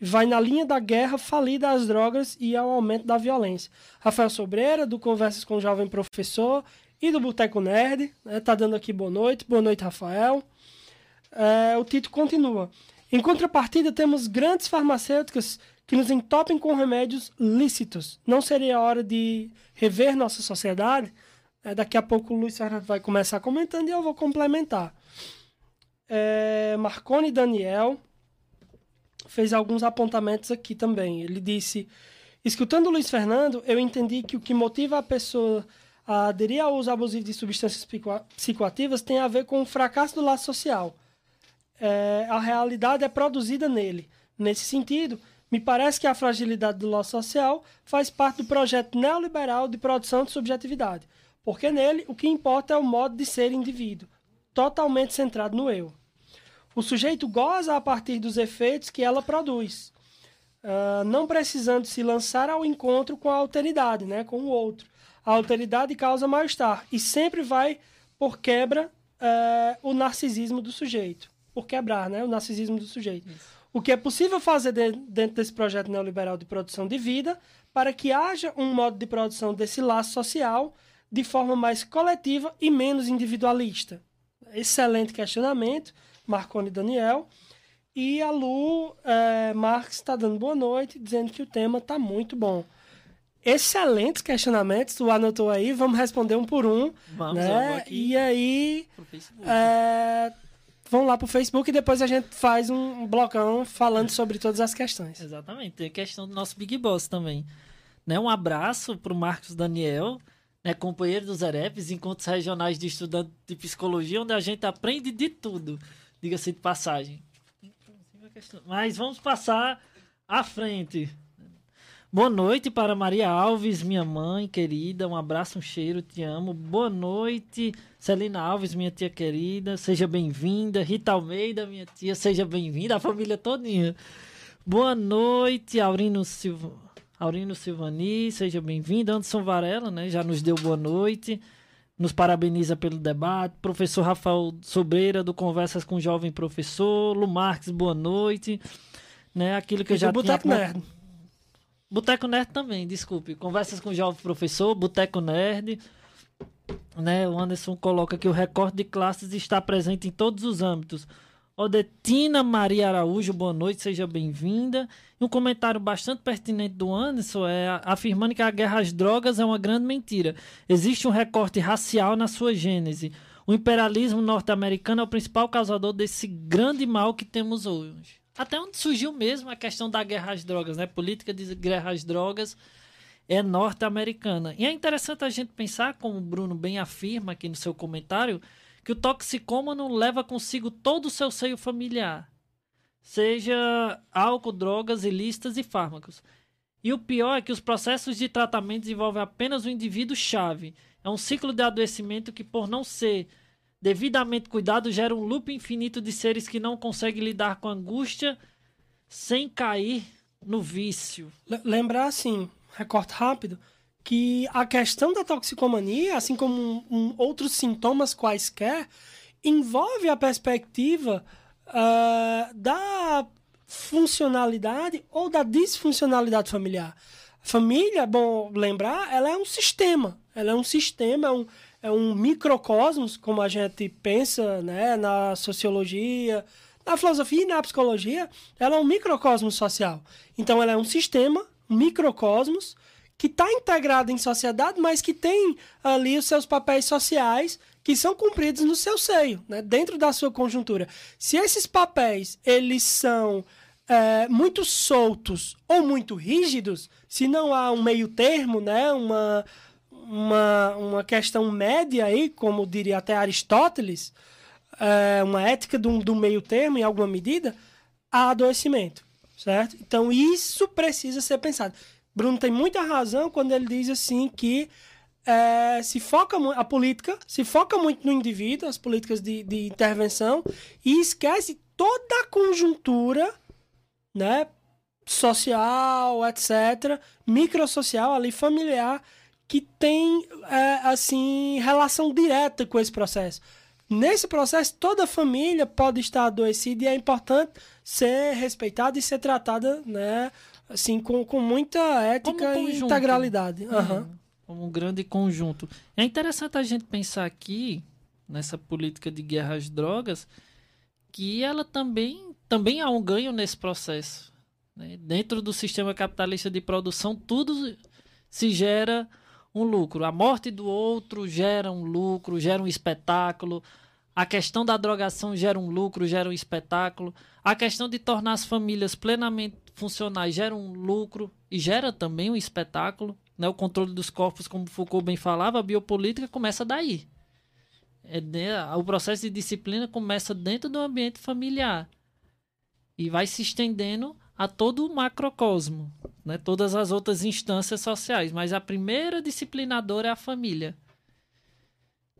vai na linha da guerra falida às drogas e ao aumento da violência. Rafael Sobreira, do Conversas com o Jovem Professor e do Boteco Nerd, né, tá dando aqui boa noite. Boa noite, Rafael. É, o Tito continua. Em contrapartida, temos grandes farmacêuticas que nos entopem com remédios lícitos. Não seria hora de rever nossa sociedade? É, daqui a pouco o Luiz Fernando vai começar comentando e eu vou complementar. É, Marconi Daniel, fez alguns apontamentos aqui também. Ele disse: escutando Luiz Fernando, eu entendi que o que motiva a pessoa a aderir ao uso abusivo de substâncias psicoativas tem a ver com o fracasso do laço social. É, a realidade é produzida nele. Nesse sentido, me parece que a fragilidade do laço social faz parte do projeto neoliberal de produção de subjetividade, porque nele o que importa é o modo de ser indivíduo, totalmente centrado no eu. O sujeito goza a partir dos efeitos que ela produz, uh, não precisando se lançar ao encontro com a alteridade, né, com o outro, A alteridade causa mal-estar e sempre vai por quebra é, o narcisismo do sujeito. Por quebrar, né? O narcisismo do sujeito. O que é possível fazer de- dentro desse projeto neoliberal de produção de vida para que haja um modo de produção desse laço social de forma mais coletiva e menos individualista. Excelente questionamento, Marconi Daniel. E a Lu é, Marques está dando boa noite, dizendo que o tema está muito bom. Excelentes questionamentos, tu anotou aí, vamos responder um por um. Vamos, né? E aí, é, vão lá pro Facebook e depois a gente faz um blocão falando sobre todas as questões. Exatamente, tem a questão do nosso Big Boss também. Né, um abraço pro Marcos Daniel, né, companheiro dos EREPs, encontros regionais de estudantes de psicologia, onde a gente aprende de tudo, diga-se de passagem. Mas vamos passar à frente. Boa noite para Maria Alves, minha mãe querida. Um abraço, um cheiro, te amo. Boa noite, Celina Alves, minha tia querida. Seja bem-vinda. Rita Almeida, minha tia, seja bem-vinda. A família todinha. Boa noite, Aurino, Silva... Aurino Silvani, seja bem-vindo. Anderson Varela, né, já nos deu boa noite. Nos parabeniza pelo debate. Professor Rafael Sobreira, do Conversas com o Jovem Professor. Lu Marques, boa noite. Né, aquilo que eu E já do tinha... Boteco Nerd. Boteco Nerd também, desculpe. Conversas com o Jovem Professor, Boteco Nerd. Né, o Anderson coloca que o recorte de classes está presente em todos os âmbitos. Odetina Maria Araújo, boa noite, seja bem-vinda. Um comentário bastante pertinente do Anderson é afirmando que a guerra às drogas é uma grande mentira. Existe um recorte racial na sua gênese. O imperialismo norte-americano é o principal causador desse grande mal que temos hoje. Até onde surgiu mesmo a questão da guerra às drogas, né? Política de guerra às drogas é norte-americana. E é interessante a gente pensar, como o Bruno bem afirma aqui no seu comentário, que o toxicômano leva consigo todo o seu seio familiar, seja álcool, drogas ilícitas e fármacos. E o pior é que os processos de tratamento envolvem apenas o indivíduo-chave. É um ciclo de adoecimento que, por não ser devidamente cuidado, gera um loop infinito de seres que não conseguem lidar com a angústia sem cair no vício. Le- Lembrar, assim, recorte rápido, que a questão da toxicomania, assim como um- um- outros sintomas quaisquer, envolve a perspectiva ah, da funcionalidade ou da disfuncionalidade familiar. Família, bom lembrar, ela é um sistema. Ela é um sistema, é um, é um microcosmos, como a gente pensa né, na sociologia, na filosofia e na psicologia, ela é um microcosmos social. Então, ela é um sistema, um microcosmos, que está integrado em sociedade, mas que tem ali os seus papéis sociais que são cumpridos no seu seio, né, dentro da sua conjuntura. Se esses papéis eles são é, muito soltos ou muito rígidos, se não há um meio termo, né, uma, uma, uma questão média aí, como diria até Aristóteles, é, uma ética do, do meio termo em alguma medida, há adoecimento, certo? Então isso precisa ser pensado. Bruno tem muita razão quando ele diz assim que é, se foca a política se foca muito no indivíduo, as políticas de, de intervenção e esquece toda a conjuntura, né, social, etc, microsocial ali familiar que tem é, assim relação direta com esse processo. Nesse processo, toda a família pode estar adoecida e é importante ser respeitada e ser tratada, né, assim, com, com muita ética Como e integralidade. Aham. É, como um grande conjunto. É interessante a gente pensar aqui, nessa política de guerra às drogas, que ela também, também há um ganho nesse processo. né? Dentro do sistema capitalista de produção, tudo se gera um lucro. A morte do outro gera um lucro, gera um espetáculo. A questão da drogação gera um lucro, gera um espetáculo. A questão de tornar as famílias plenamente funcionais gera um lucro e gera também um espetáculo. Né? O controle dos corpos, como Foucault bem falava, a biopolítica começa daí. É o processo de disciplina começa dentro do ambiente familiar e vai se estendendo a todo o macrocosmo, né? todas as outras instâncias sociais. Mas a primeira disciplinadora é a família.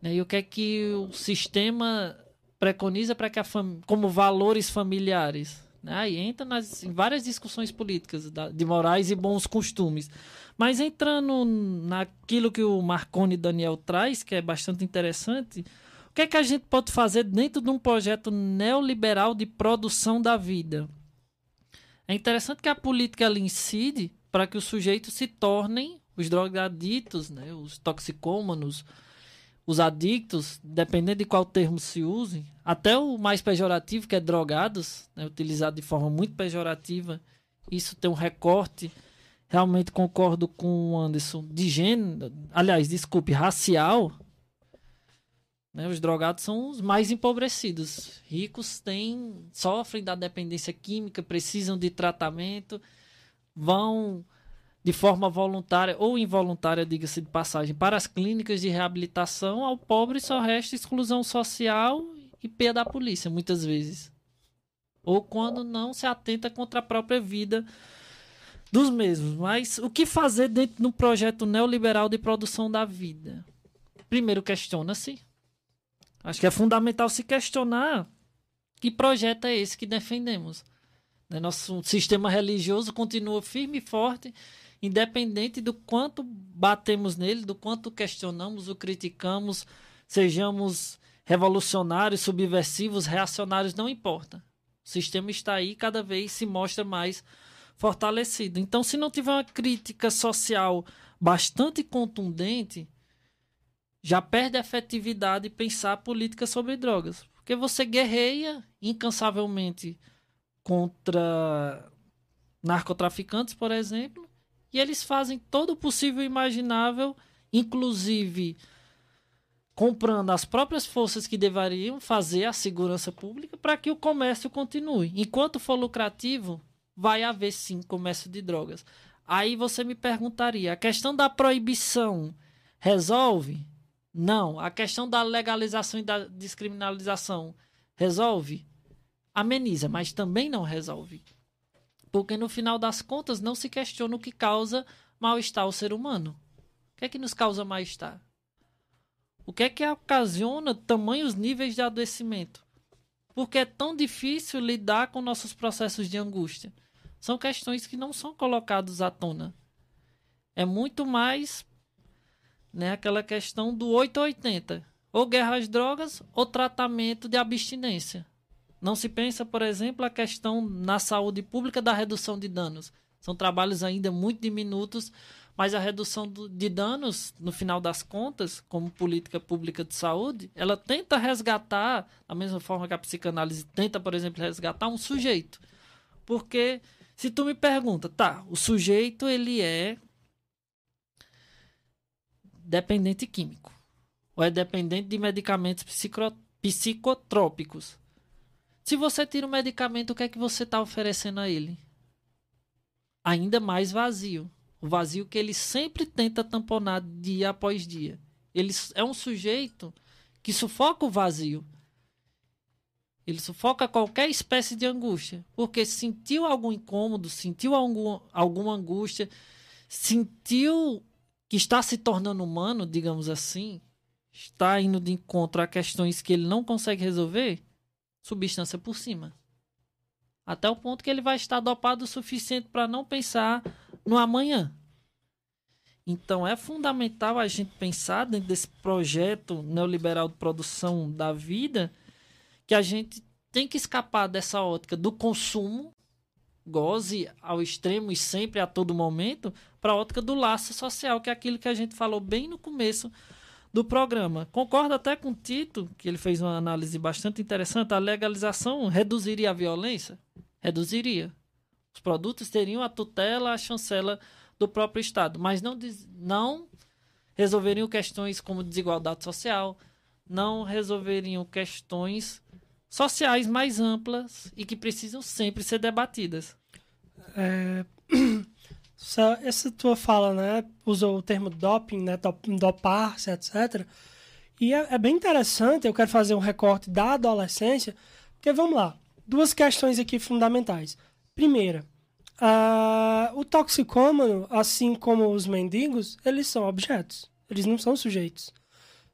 Né? E o que é que o sistema preconiza para que a como valores familiares? Né? Aí entra nas, em várias discussões políticas da, de morais e bons costumes. Mas entrando naquilo que o Marconi Daniel traz, que é bastante interessante, o que é que a gente pode fazer dentro de um projeto neoliberal de produção da vida? É interessante que a política ela incide para que os sujeitos se tornem os drogaditos, né, os toxicômanos, os adictos, dependendo de qual termo se use, até o mais pejorativo, que é drogados, né, utilizado de forma muito pejorativa, isso tem um recorte. Realmente concordo com o Anderson, de gênero, aliás, desculpe, racial. Né, os drogados são os mais empobrecidos. Ricos têm, sofrem da dependência química, precisam de tratamento, vão de forma voluntária ou involuntária, diga-se de passagem, para as clínicas de reabilitação, ao pobre só resta exclusão social e pé da polícia, muitas vezes. Ou quando não se atenta contra a própria vida dos mesmos. Mas o que fazer dentro do projeto neoliberal de produção da vida? Primeiro, questiona-se. Acho que é fundamental se questionar que projeto é esse que defendemos. Né, nosso sistema religioso continua firme e forte independente do quanto batemos nele, do quanto questionamos, o criticamos, sejamos revolucionários, subversivos, reacionários, não importa. O sistema está aí cada vez se mostra mais fortalecido. Então, se não tiver uma crítica social bastante contundente, já perde a efetividade pensar política sobre drogas. Porque você guerreia incansavelmente contra narcotraficantes, por exemplo, e eles fazem todo o possível imaginável, inclusive comprando as próprias forças que deveriam fazer a segurança pública para que o comércio continue. Enquanto for lucrativo, vai haver sim comércio de drogas. Aí você me perguntaria: a questão da proibição resolve? Não. A questão da legalização e da descriminalização resolve? Ameniza, mas também não resolve. Porque no final das contas não se questiona o que causa mal-estar ao ser humano. O que é que nos causa mal-estar? O que é que ocasiona tamanhos níveis de adoecimento? Porque é tão difícil lidar com nossos processos de angústia. São questões que não são colocadas à tona. É muito mais né, aquela questão do 880. Ou guerra às drogas ou tratamento de abstinência. Não se pensa, por exemplo, a questão na saúde pública da redução de danos. São trabalhos ainda muito diminutos, mas a redução de danos, no final das contas, como política pública de saúde, ela tenta resgatar, da mesma forma que a psicanálise tenta, por exemplo, resgatar um sujeito. Porque se tu me pergunta, tá, o sujeito ele é dependente químico ou é dependente de medicamentos psicotrópicos. Se você tira o medicamento, o que é que você está oferecendo a ele? Ainda mais vazio. O vazio que ele sempre tenta tamponar dia após dia. Ele é um sujeito que sufoca o vazio. Ele sufoca qualquer espécie de angústia. Porque sentiu algum incômodo, sentiu algum, alguma angústia, sentiu que está se tornando humano, digamos assim, está indo de encontro a questões que ele não consegue resolver, substância por cima. Até o ponto que ele vai estar dopado o suficiente para não pensar no amanhã. Então é fundamental a gente pensar dentro desse projeto neoliberal de produção da vida que a gente tem que escapar dessa ótica do consumo, goze ao extremo e sempre a todo momento, para a ótica do laço social, que é aquilo que a gente falou bem no começo do programa. Concordo até com o Tito, que ele fez uma análise bastante interessante. A legalização reduziria a violência? Reduziria. Os produtos teriam a tutela, a chancela do próprio Estado, mas não, não resolveriam questões como desigualdade social, não resolveriam questões sociais mais amplas e que precisam sempre ser debatidas. É, essa, essa tua fala, né, usou o termo doping, né, dopar-se, etc. E é, é, bem interessante, eu quero fazer um recorte da adolescência, porque vamos lá, duas questões aqui fundamentais. Primeira, o toxicômano, assim como os mendigos, eles são objetos, eles não são sujeitos.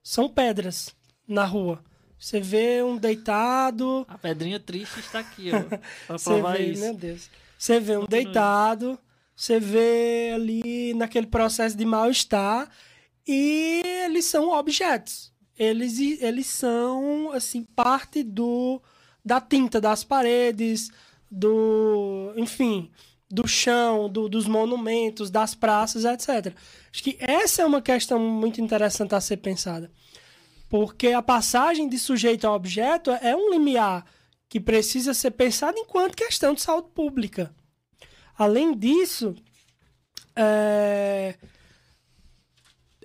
São pedras na rua. Você vê um deitado, A pedrinha triste está aqui, ó. Pra você provar vê, isso. meu Deus. Você vê um deitado, você vê ali naquele processo de mal-estar e eles são objetos. Eles, eles são, assim, parte do da tinta das paredes, do, enfim, do chão, do- dos monumentos, das praças, etc. Acho que essa é uma questão muito interessante a ser pensada. Porque a passagem de sujeito a objeto é um limiar que precisa ser pensado enquanto questão de saúde pública. Além disso, é,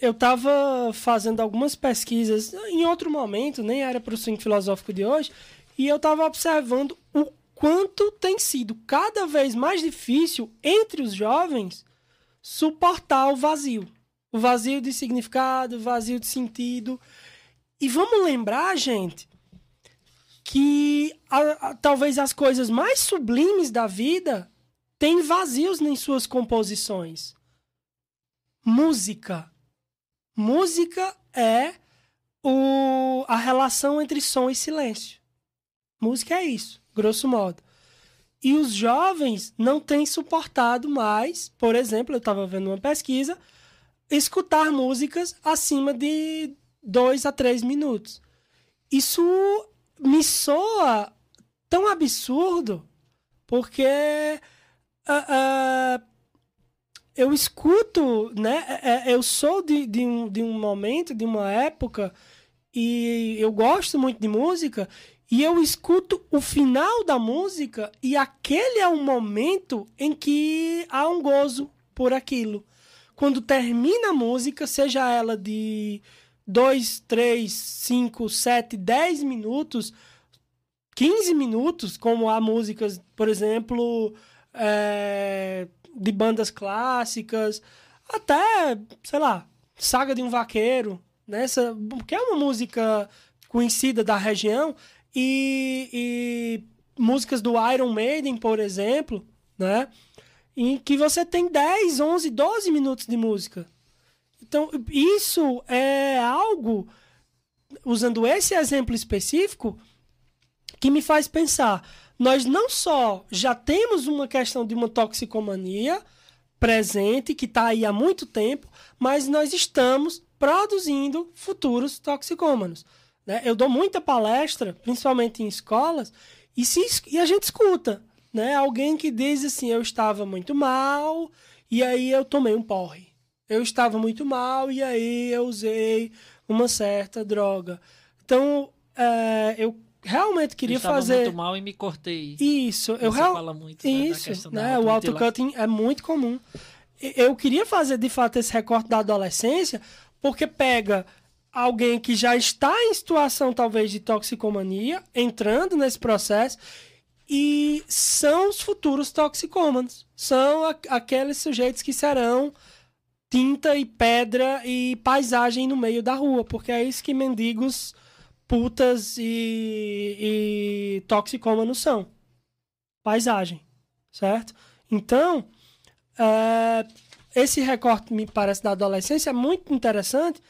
eu estava fazendo algumas pesquisas em outro momento, nem era para o swing filosófico de hoje, e eu estava observando o quanto tem sido cada vez mais difícil entre os jovens suportar o vazio. O vazio de significado, o vazio de sentido. E vamos lembrar, gente, que a- a- talvez as coisas mais sublimes da vida têm vazios em suas composições. Música. Música é o, a relação entre som e silêncio. Música é isso, grosso modo. E os jovens não têm suportado mais, por exemplo, eu estava vendo uma pesquisa, escutar músicas acima de dois a três minutos. Isso me soa tão absurdo, porque ah, ah, eu escuto, né? é- é- Eu sou de, de, um, de um momento, de uma época, e eu gosto muito de música, e eu escuto o final da música, e aquele é um momento em que há um gozo por aquilo. Quando termina a música, seja ela de 2, 3, 5, 7, 10 minutos, 15 minutos, como há músicas, por exemplo, é, de bandas clássicas, até, sei lá, Saga de um Vaqueiro, nessa, que é uma música conhecida da região, e, e músicas do Iron Maiden, por exemplo, né? Em que você tem 10, 11, 12 minutos de música. Então, isso é algo, usando esse exemplo específico, que me faz pensar. Nós não só já temos uma questão de uma toxicomania presente, que está aí há muito tempo, mas nós estamos produzindo futuros toxicômanos. né? Eu dou muita palestra, principalmente em escolas, e, se, e a gente escuta. Né? Alguém que diz assim: eu estava muito mal, e aí eu tomei um porre. Eu estava muito mal, e aí eu usei uma certa droga. Então, é, eu realmente queria eu estava fazer. muito mal e me cortei. Isso, eu Você real... fala muito né, Isso, da né? O autocutting é muito comum. Eu queria fazer de fato esse recorte da adolescência, porque pega alguém que já está em situação talvez de toxicomania, entrando nesse processo, e são os futuros toxicômanos. São a- aqueles sujeitos que serão tinta e pedra e paisagem no meio da rua, porque é isso que mendigos, putas e, e toxicômanos são. Paisagem, certo? Então, é, esse recorte, me parece, da adolescência é muito interessante,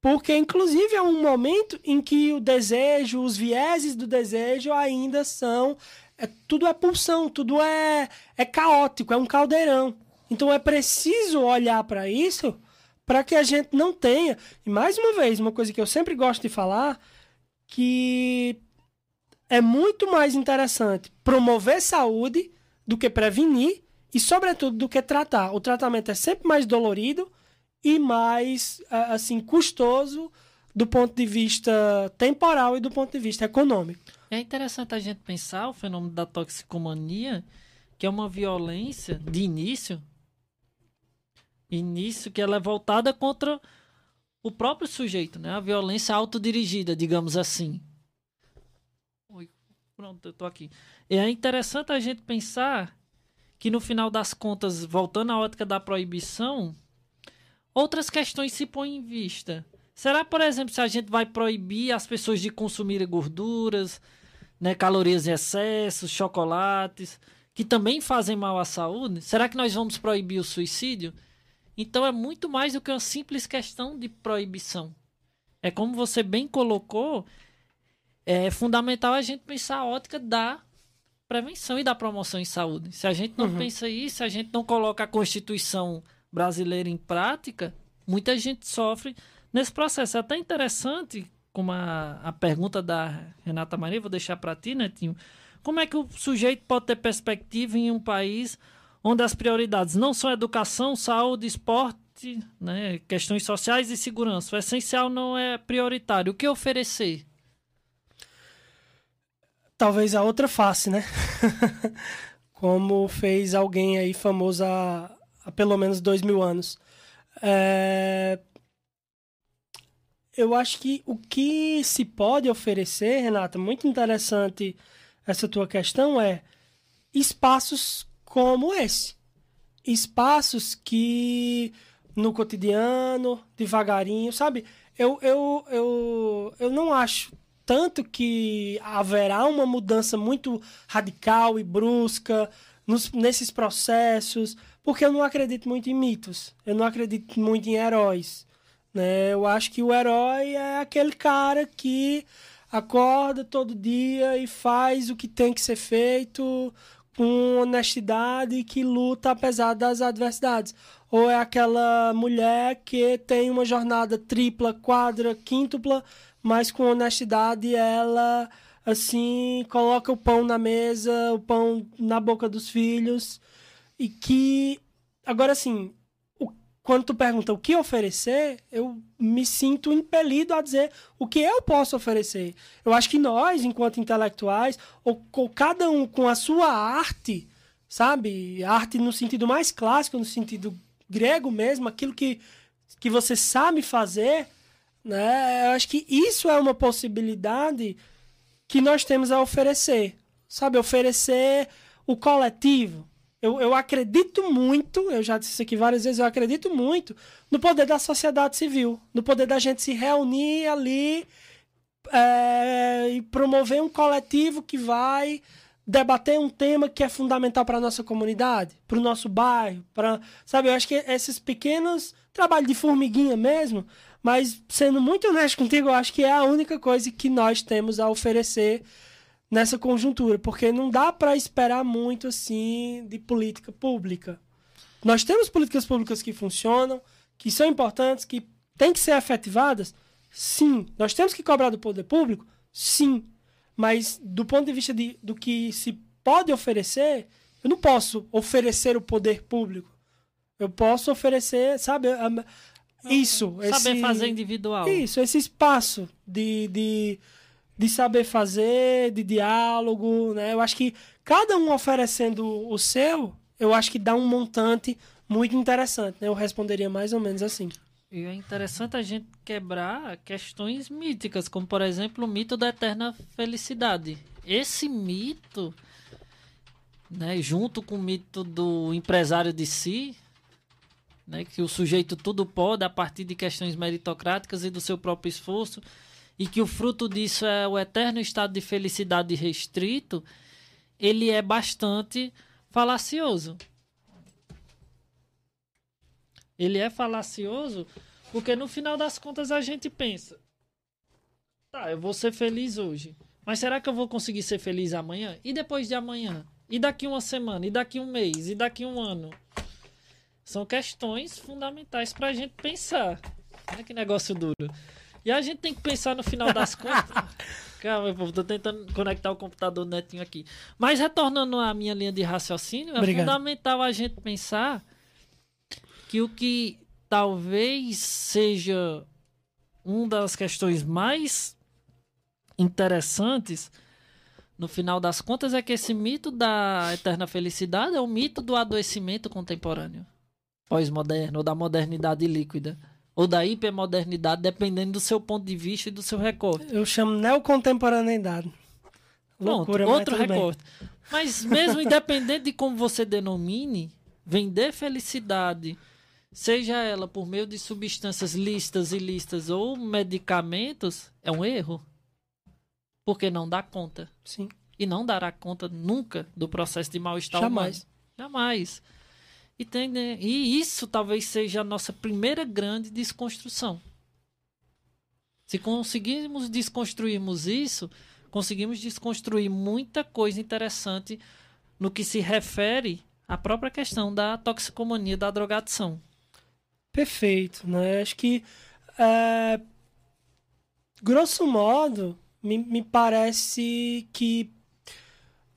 porque, inclusive, é um momento em que o desejo, os vieses do desejo ainda são. é- tudo é pulsão, tudo é, é caótico, é um caldeirão. Então, é preciso olhar para isso para que a gente não tenha. E, mais uma vez, uma coisa que eu sempre gosto de falar, que é muito mais interessante promover saúde do que prevenir e, sobretudo, do que tratar. O tratamento é sempre mais dolorido e mais, assim, custoso do ponto de vista temporal e do ponto de vista econômico. É interessante a gente pensar o fenômeno da toxicomania, que é uma violência de início, início que ela é voltada contra o próprio sujeito, né? A violência autodirigida, digamos assim. Oi, pronto, eu tô aqui. É interessante a gente pensar que no final das contas, voltando à ótica da proibição, outras questões se põem em vista. Será, por exemplo, se a gente vai proibir as pessoas de consumirem gorduras, né, calorias em excesso, chocolates, que também fazem mal à saúde? Será que nós vamos proibir o suicídio? Então é muito mais do que uma simples questão de proibição. É como você bem colocou, é fundamental a gente pensar a ótica da prevenção e da promoção em saúde. Se a gente não Uhum. pensa isso, se a gente não coloca a Constituição brasileira em prática, muita gente sofre nesse processo. É até interessante, como a, a pergunta da Renata Maria, vou deixar para ti, Netinho. Como é que o sujeito pode ter perspectiva em um país onde as prioridades não são educação, saúde, esporte, né, questões sociais e segurança? O essencial não é prioritário. O que oferecer? Talvez a outra face, né? Como fez alguém aí famoso há, há pelo menos dois mil anos. É, Eu acho que o que se pode oferecer, Renata, muito interessante essa tua questão, é espaços como esse. Espaços que no cotidiano, devagarinho, sabe? Eu, eu, eu, eu não acho tanto que haverá uma mudança muito radical e brusca nos, nesses processos, porque eu não acredito muito em mitos, eu não acredito muito em heróis. Né? Eu acho que o herói é aquele cara que acorda todo dia e faz o que tem que ser feito com honestidade que luta apesar das adversidades. Ou é aquela mulher que tem uma jornada tripla, quadra, quíntupla, mas com honestidade ela assim coloca o pão na mesa, o pão na boca dos filhos e que agora assim, quando tu pergunta o que oferecer, eu me sinto impelido a dizer o que eu posso oferecer. Eu acho que nós, enquanto intelectuais, ou, ou cada um com a sua arte, sabe? Arte no sentido mais clássico, no sentido grego mesmo, aquilo que, que você sabe fazer, né? Eu acho que isso é uma possibilidade que nós temos a oferecer, sabe? Oferecer o coletivo. Eu, eu acredito muito, eu já disse isso aqui várias vezes, eu acredito muito no poder da sociedade civil, no poder da gente se reunir ali é, e promover um coletivo que vai debater um tema que é fundamental para a nossa comunidade, para o nosso bairro, para, sabe, eu acho que esses pequenos trabalhos de formiguinha mesmo, mas sendo muito honesto contigo, eu acho que é a única coisa que nós temos a oferecer nessa conjuntura, porque não dá para esperar muito assim de política pública. Nós temos políticas públicas que funcionam, que são importantes, que têm que ser efetivadas, sim. Nós temos que cobrar do poder público, sim. Mas do ponto de vista de, do que se pode oferecer, eu não posso oferecer o poder público. Eu posso oferecer, sabe, a- isso. Saber esse- fazer individual. Isso, esse espaço de, de, de saber fazer, de diálogo, né? Eu acho que cada um oferecendo o seu, eu acho que dá um montante muito interessante, né? Eu responderia mais ou menos assim. E é interessante a gente quebrar questões míticas, como por exemplo o mito da eterna felicidade. Esse mito, né, junto com o mito do empresário de si, né, que o sujeito tudo pode a partir de questões meritocráticas e do seu próprio esforço, e que o fruto disso é o eterno estado de felicidade restrito, ele é bastante falacioso. Ele é falacioso porque no final das contas a gente pensa: tá, eu vou ser feliz hoje, mas será que eu vou conseguir ser feliz amanhã? E depois de amanhã? E daqui uma semana? E daqui um mês? E daqui um ano? São questões fundamentais pra gente pensar. Olha que negócio duro. E a gente tem que pensar no final das contas. Calma, meu povo, tô tentando conectar o computador netinho aqui. Mas retornando à minha linha de raciocínio, é Obrigado. fundamental a gente pensar que o que talvez seja uma das questões mais interessantes no final das contas é que esse mito da eterna felicidade é o mito do adoecimento contemporâneo, pós-moderno, ou da modernidade líquida, ou da hipermodernidade, dependendo do seu ponto de vista e do seu recorte. Eu chamo neocontemporaneidade. Pronto, Loucura, mas outro tudo bem. recorte. Mas mesmo independente de como você denomine, vender felicidade, seja ela por meio de substâncias listas, ilícitas ou medicamentos, é um erro. Porque não dá conta. Sim, E não dará conta nunca do processo de mal-estar jamais. humano. Jamais. E, né, e isso talvez seja a nossa primeira grande desconstrução. Se conseguirmos desconstruirmos isso, conseguimos desconstruir muita coisa interessante no que se refere à própria questão da toxicomania, da drogadição. Perfeito, né? Acho que, é, grosso modo, me, me parece que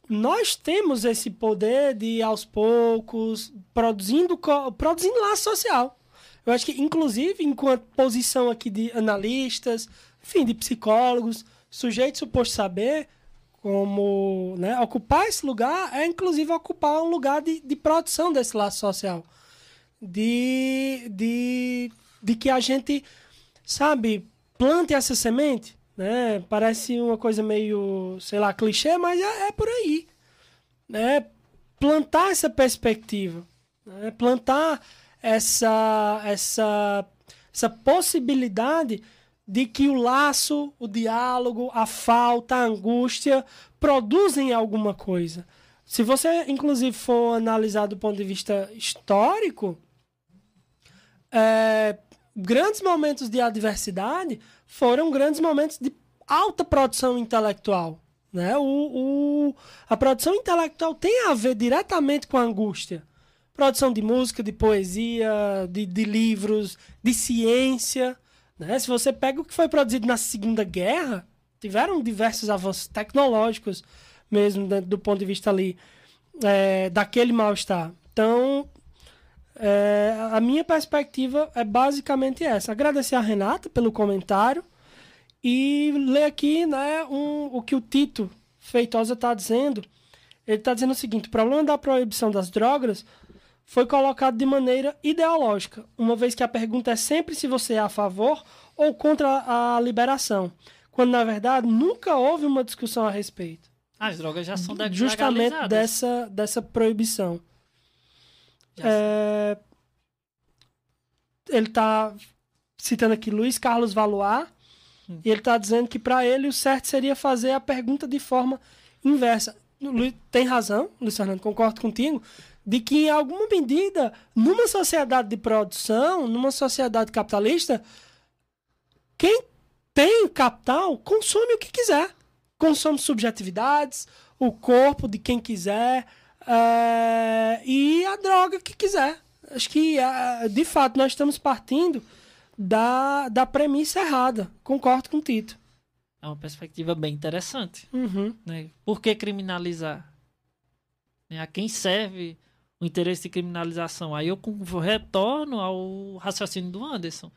nós temos esse poder de, aos poucos, produzindo, produzindo laço social. Eu acho que, inclusive, enquanto posição aqui de analistas, enfim, de psicólogos, sujeito suposto saber, como né, ocupar esse lugar é, inclusive, ocupar um lugar de, de produção desse laço social. De, de, de que a gente, sabe, plante essa semente né? Parece uma coisa meio, sei lá, clichê, mas é, é por aí. Né? Plantar essa perspectiva, né? plantar essa, essa, essa possibilidade de que o laço, o diálogo, a falta, a angústia produzem alguma coisa. Se você, inclusive, for analisar do ponto de vista histórico, é, grandes momentos de adversidade foram grandes momentos de alta produção intelectual. Né? O, o, a produção intelectual tem a ver diretamente com a angústia. Produção de música, de poesia, de, de livros, de ciência. Né? Se você pega o que foi produzido na Segunda Guerra, tiveram diversos avanços tecnológicos, mesmo né, do ponto de vista ali é, daquele mal-estar. Então, é, a minha perspectiva é basicamente essa. Agradecer a Renata pelo comentário e ler aqui né, um, o que o Tito Feitosa está dizendo. Ele está dizendo o seguinte: o problema da proibição das drogas foi colocado de maneira ideológica, uma vez que a pergunta é sempre se você é a favor ou contra a liberação, quando na verdade nunca houve uma discussão a respeito. As drogas já são Justamente dessa, dessa proibição. É... Ele está citando aqui Luiz Carlos Valois, hum. e ele está dizendo que para ele o certo seria fazer a pergunta de forma inversa. Tem razão, Luiz Fernando, concordo contigo, de que em alguma medida, numa sociedade de produção, numa sociedade capitalista, quem tem capital consome o que quiser. Consome subjetividades, o corpo de quem quiser, é, e a droga que quiser. Acho que, é, de fato, nós estamos partindo da, da premissa errada. Concordo com o Tito. É uma perspectiva bem interessante. Uhum. Né? Por que criminalizar? Né? A quem serve o interesse de criminalização? Aí eu retorno ao raciocínio do Anderson.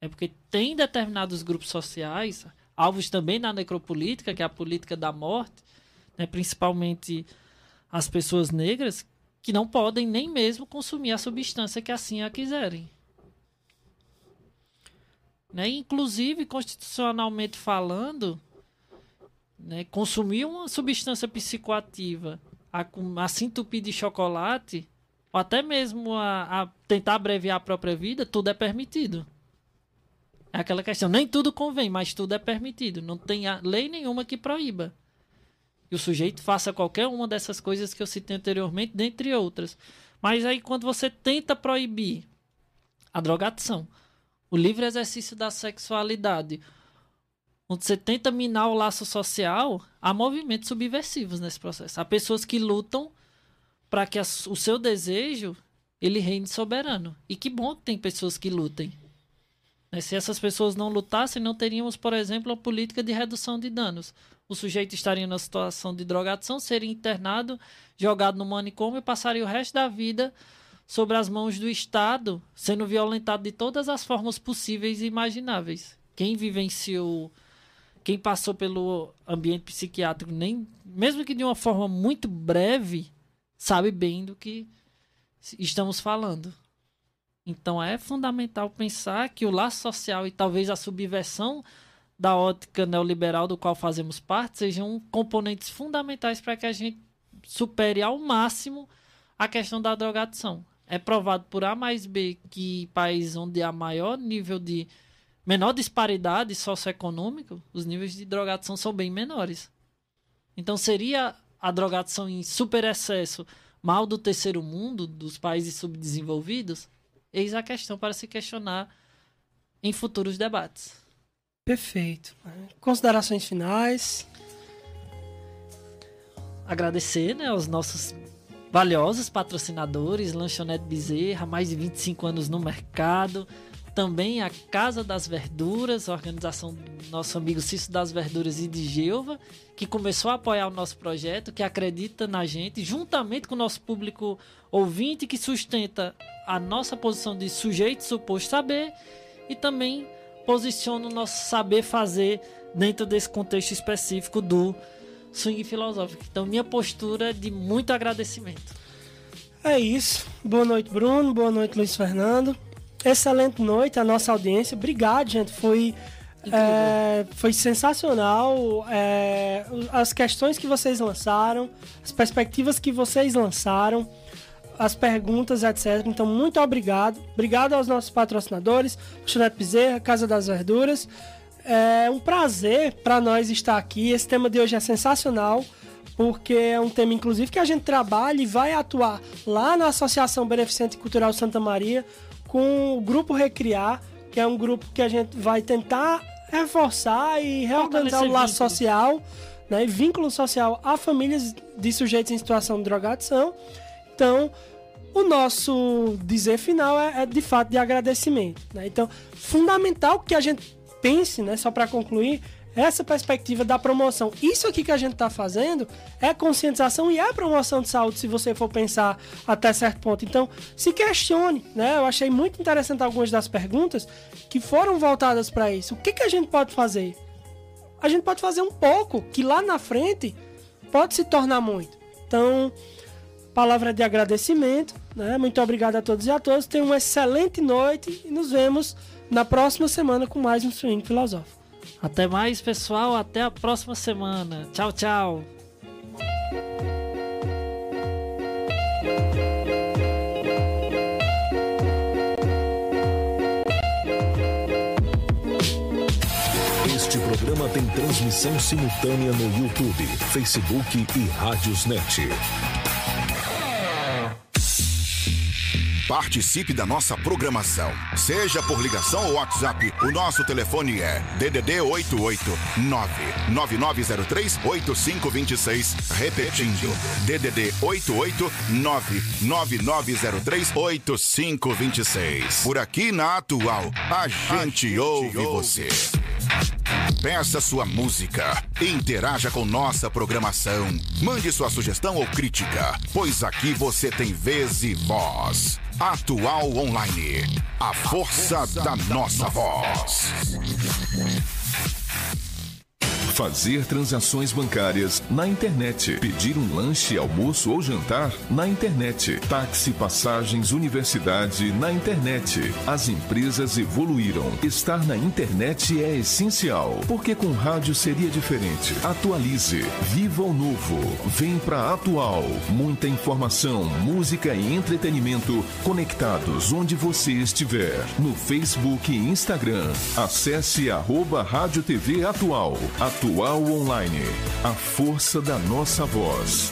É porque tem determinados grupos sociais, alvos também na necropolítica, que é a política da morte, né? principalmente as pessoas negras que não podem nem mesmo consumir a substância que assim a quiserem. Né? Inclusive, constitucionalmente falando, né, consumir uma substância psicoativa, a, entupir de chocolate, ou até mesmo a, a tentar abreviar a própria vida, tudo é permitido. É aquela questão, nem tudo convém, mas tudo é permitido. Não tem lei nenhuma que proíba que o sujeito faça qualquer uma dessas coisas que eu citei anteriormente, dentre outras. Mas aí quando você tenta proibir a drogadição, o livre exercício da sexualidade, onde você tenta minar o laço social, há movimentos subversivos nesse processo. Há pessoas que lutam para que o seu desejo ele reine soberano. E que bom que tem pessoas que lutem. Né, se essas pessoas não lutassem, não teríamos, por exemplo, a política de redução de danos o sujeito estaria na situação de drogadição, seria internado, jogado no manicômio e passaria o resto da vida sobre as mãos do Estado, sendo violentado de todas as formas possíveis e imagináveis. Quem vivenciou, quem passou pelo ambiente psiquiátrico, nem mesmo que de uma forma muito breve, sabe bem do que estamos falando. Então é fundamental pensar que o laço social e talvez a subversão da ótica neoliberal do qual fazemos parte sejam componentes fundamentais para que a gente supere ao máximo a questão da drogadição. É provado por A mais B que países onde há maior nível de menor disparidade socioeconômica, os níveis de drogadição são bem menores. Então seria a drogadição em super excesso mal do terceiro mundo, dos países subdesenvolvidos? Eis a questão para se questionar em futuros debates. Perfeito. Considerações finais. agradecer né, aos nossos valiosos patrocinadores, Lanchonete Bezerra, mais de 25 anos no mercado, também a Casa das Verduras, organização do nosso amigo Cício das Verduras e de Geova, que começou a apoiar o nosso projeto, que acredita na gente, juntamente com o nosso público ouvinte, que sustenta a nossa posição de sujeito suposto saber e também posiciona o nosso saber fazer dentro desse contexto específico do swing filosófico. Então, minha postura é de muito agradecimento. É isso. Boa noite, Bruno. Boa noite, Luiz Fernando excelente noite a nossa audiência. Obrigado, gente. Foi, é, foi sensacional. É, as questões que vocês lançaram, as perspectivas que vocês lançaram, as perguntas, etc. Então, muito obrigado. Obrigado aos nossos patrocinadores, Chulete Bezerra, Casa das Verduras. É um prazer para nós estar aqui. Esse tema de hoje é sensacional porque é um tema, inclusive, que a gente trabalha e vai atuar lá na Associação Beneficente Cultural Santa Maria, com o Grupo Recriar, que é um grupo que a gente vai tentar reforçar e reorganizar o laço social né, vínculo social a famílias de sujeitos em situação de drogadição. Então, o nosso dizer final é, é de fato de agradecimento. Né? Então, fundamental que a gente pense, né, só para concluir, essa perspectiva da promoção. Isso aqui que a gente está fazendo é conscientização e é promoção de saúde, se você for pensar até certo ponto. Então, se questione, né? Eu achei muito interessante algumas das perguntas que foram voltadas para isso. O que, que a gente pode fazer? A gente pode fazer um pouco, que lá na frente pode se tornar muito. Então, palavra de agradecimento, né? Muito obrigado a todos e a todas. Tenham uma excelente noite e nos vemos na próxima semana com mais um Swing Filosófico. Até mais, pessoal. Até a próxima semana. Tchau, tchau. Este programa tem transmissão simultânea no YouTube, Facebook e Rádiosnet. Participe da nossa programação. Seja por ligação ou WhatsApp, o nosso telefone é DDD 889 9903 8526. Repetindo, DDD 889 9903 8526. Por aqui na Atual, a gente, ouve, você. Peça sua música, interaja com nossa programação, mande sua sugestão ou crítica, pois aqui você tem vez e voz. Atual Online. A força da nossa voz. Fazer transações bancárias na internet. Pedir um lanche, almoço ou jantar na internet. Táxi, passagens, universidade na internet. As empresas evoluíram. Estar na internet é essencial. Porque com rádio seria diferente. Atualize. Viva o novo. Vem pra Atual. Muita informação, música e entretenimento conectados onde você estiver. No Facebook e Instagram. Acesse arroba Rádio TV Atual. Atual Atual Online. A força da nossa voz.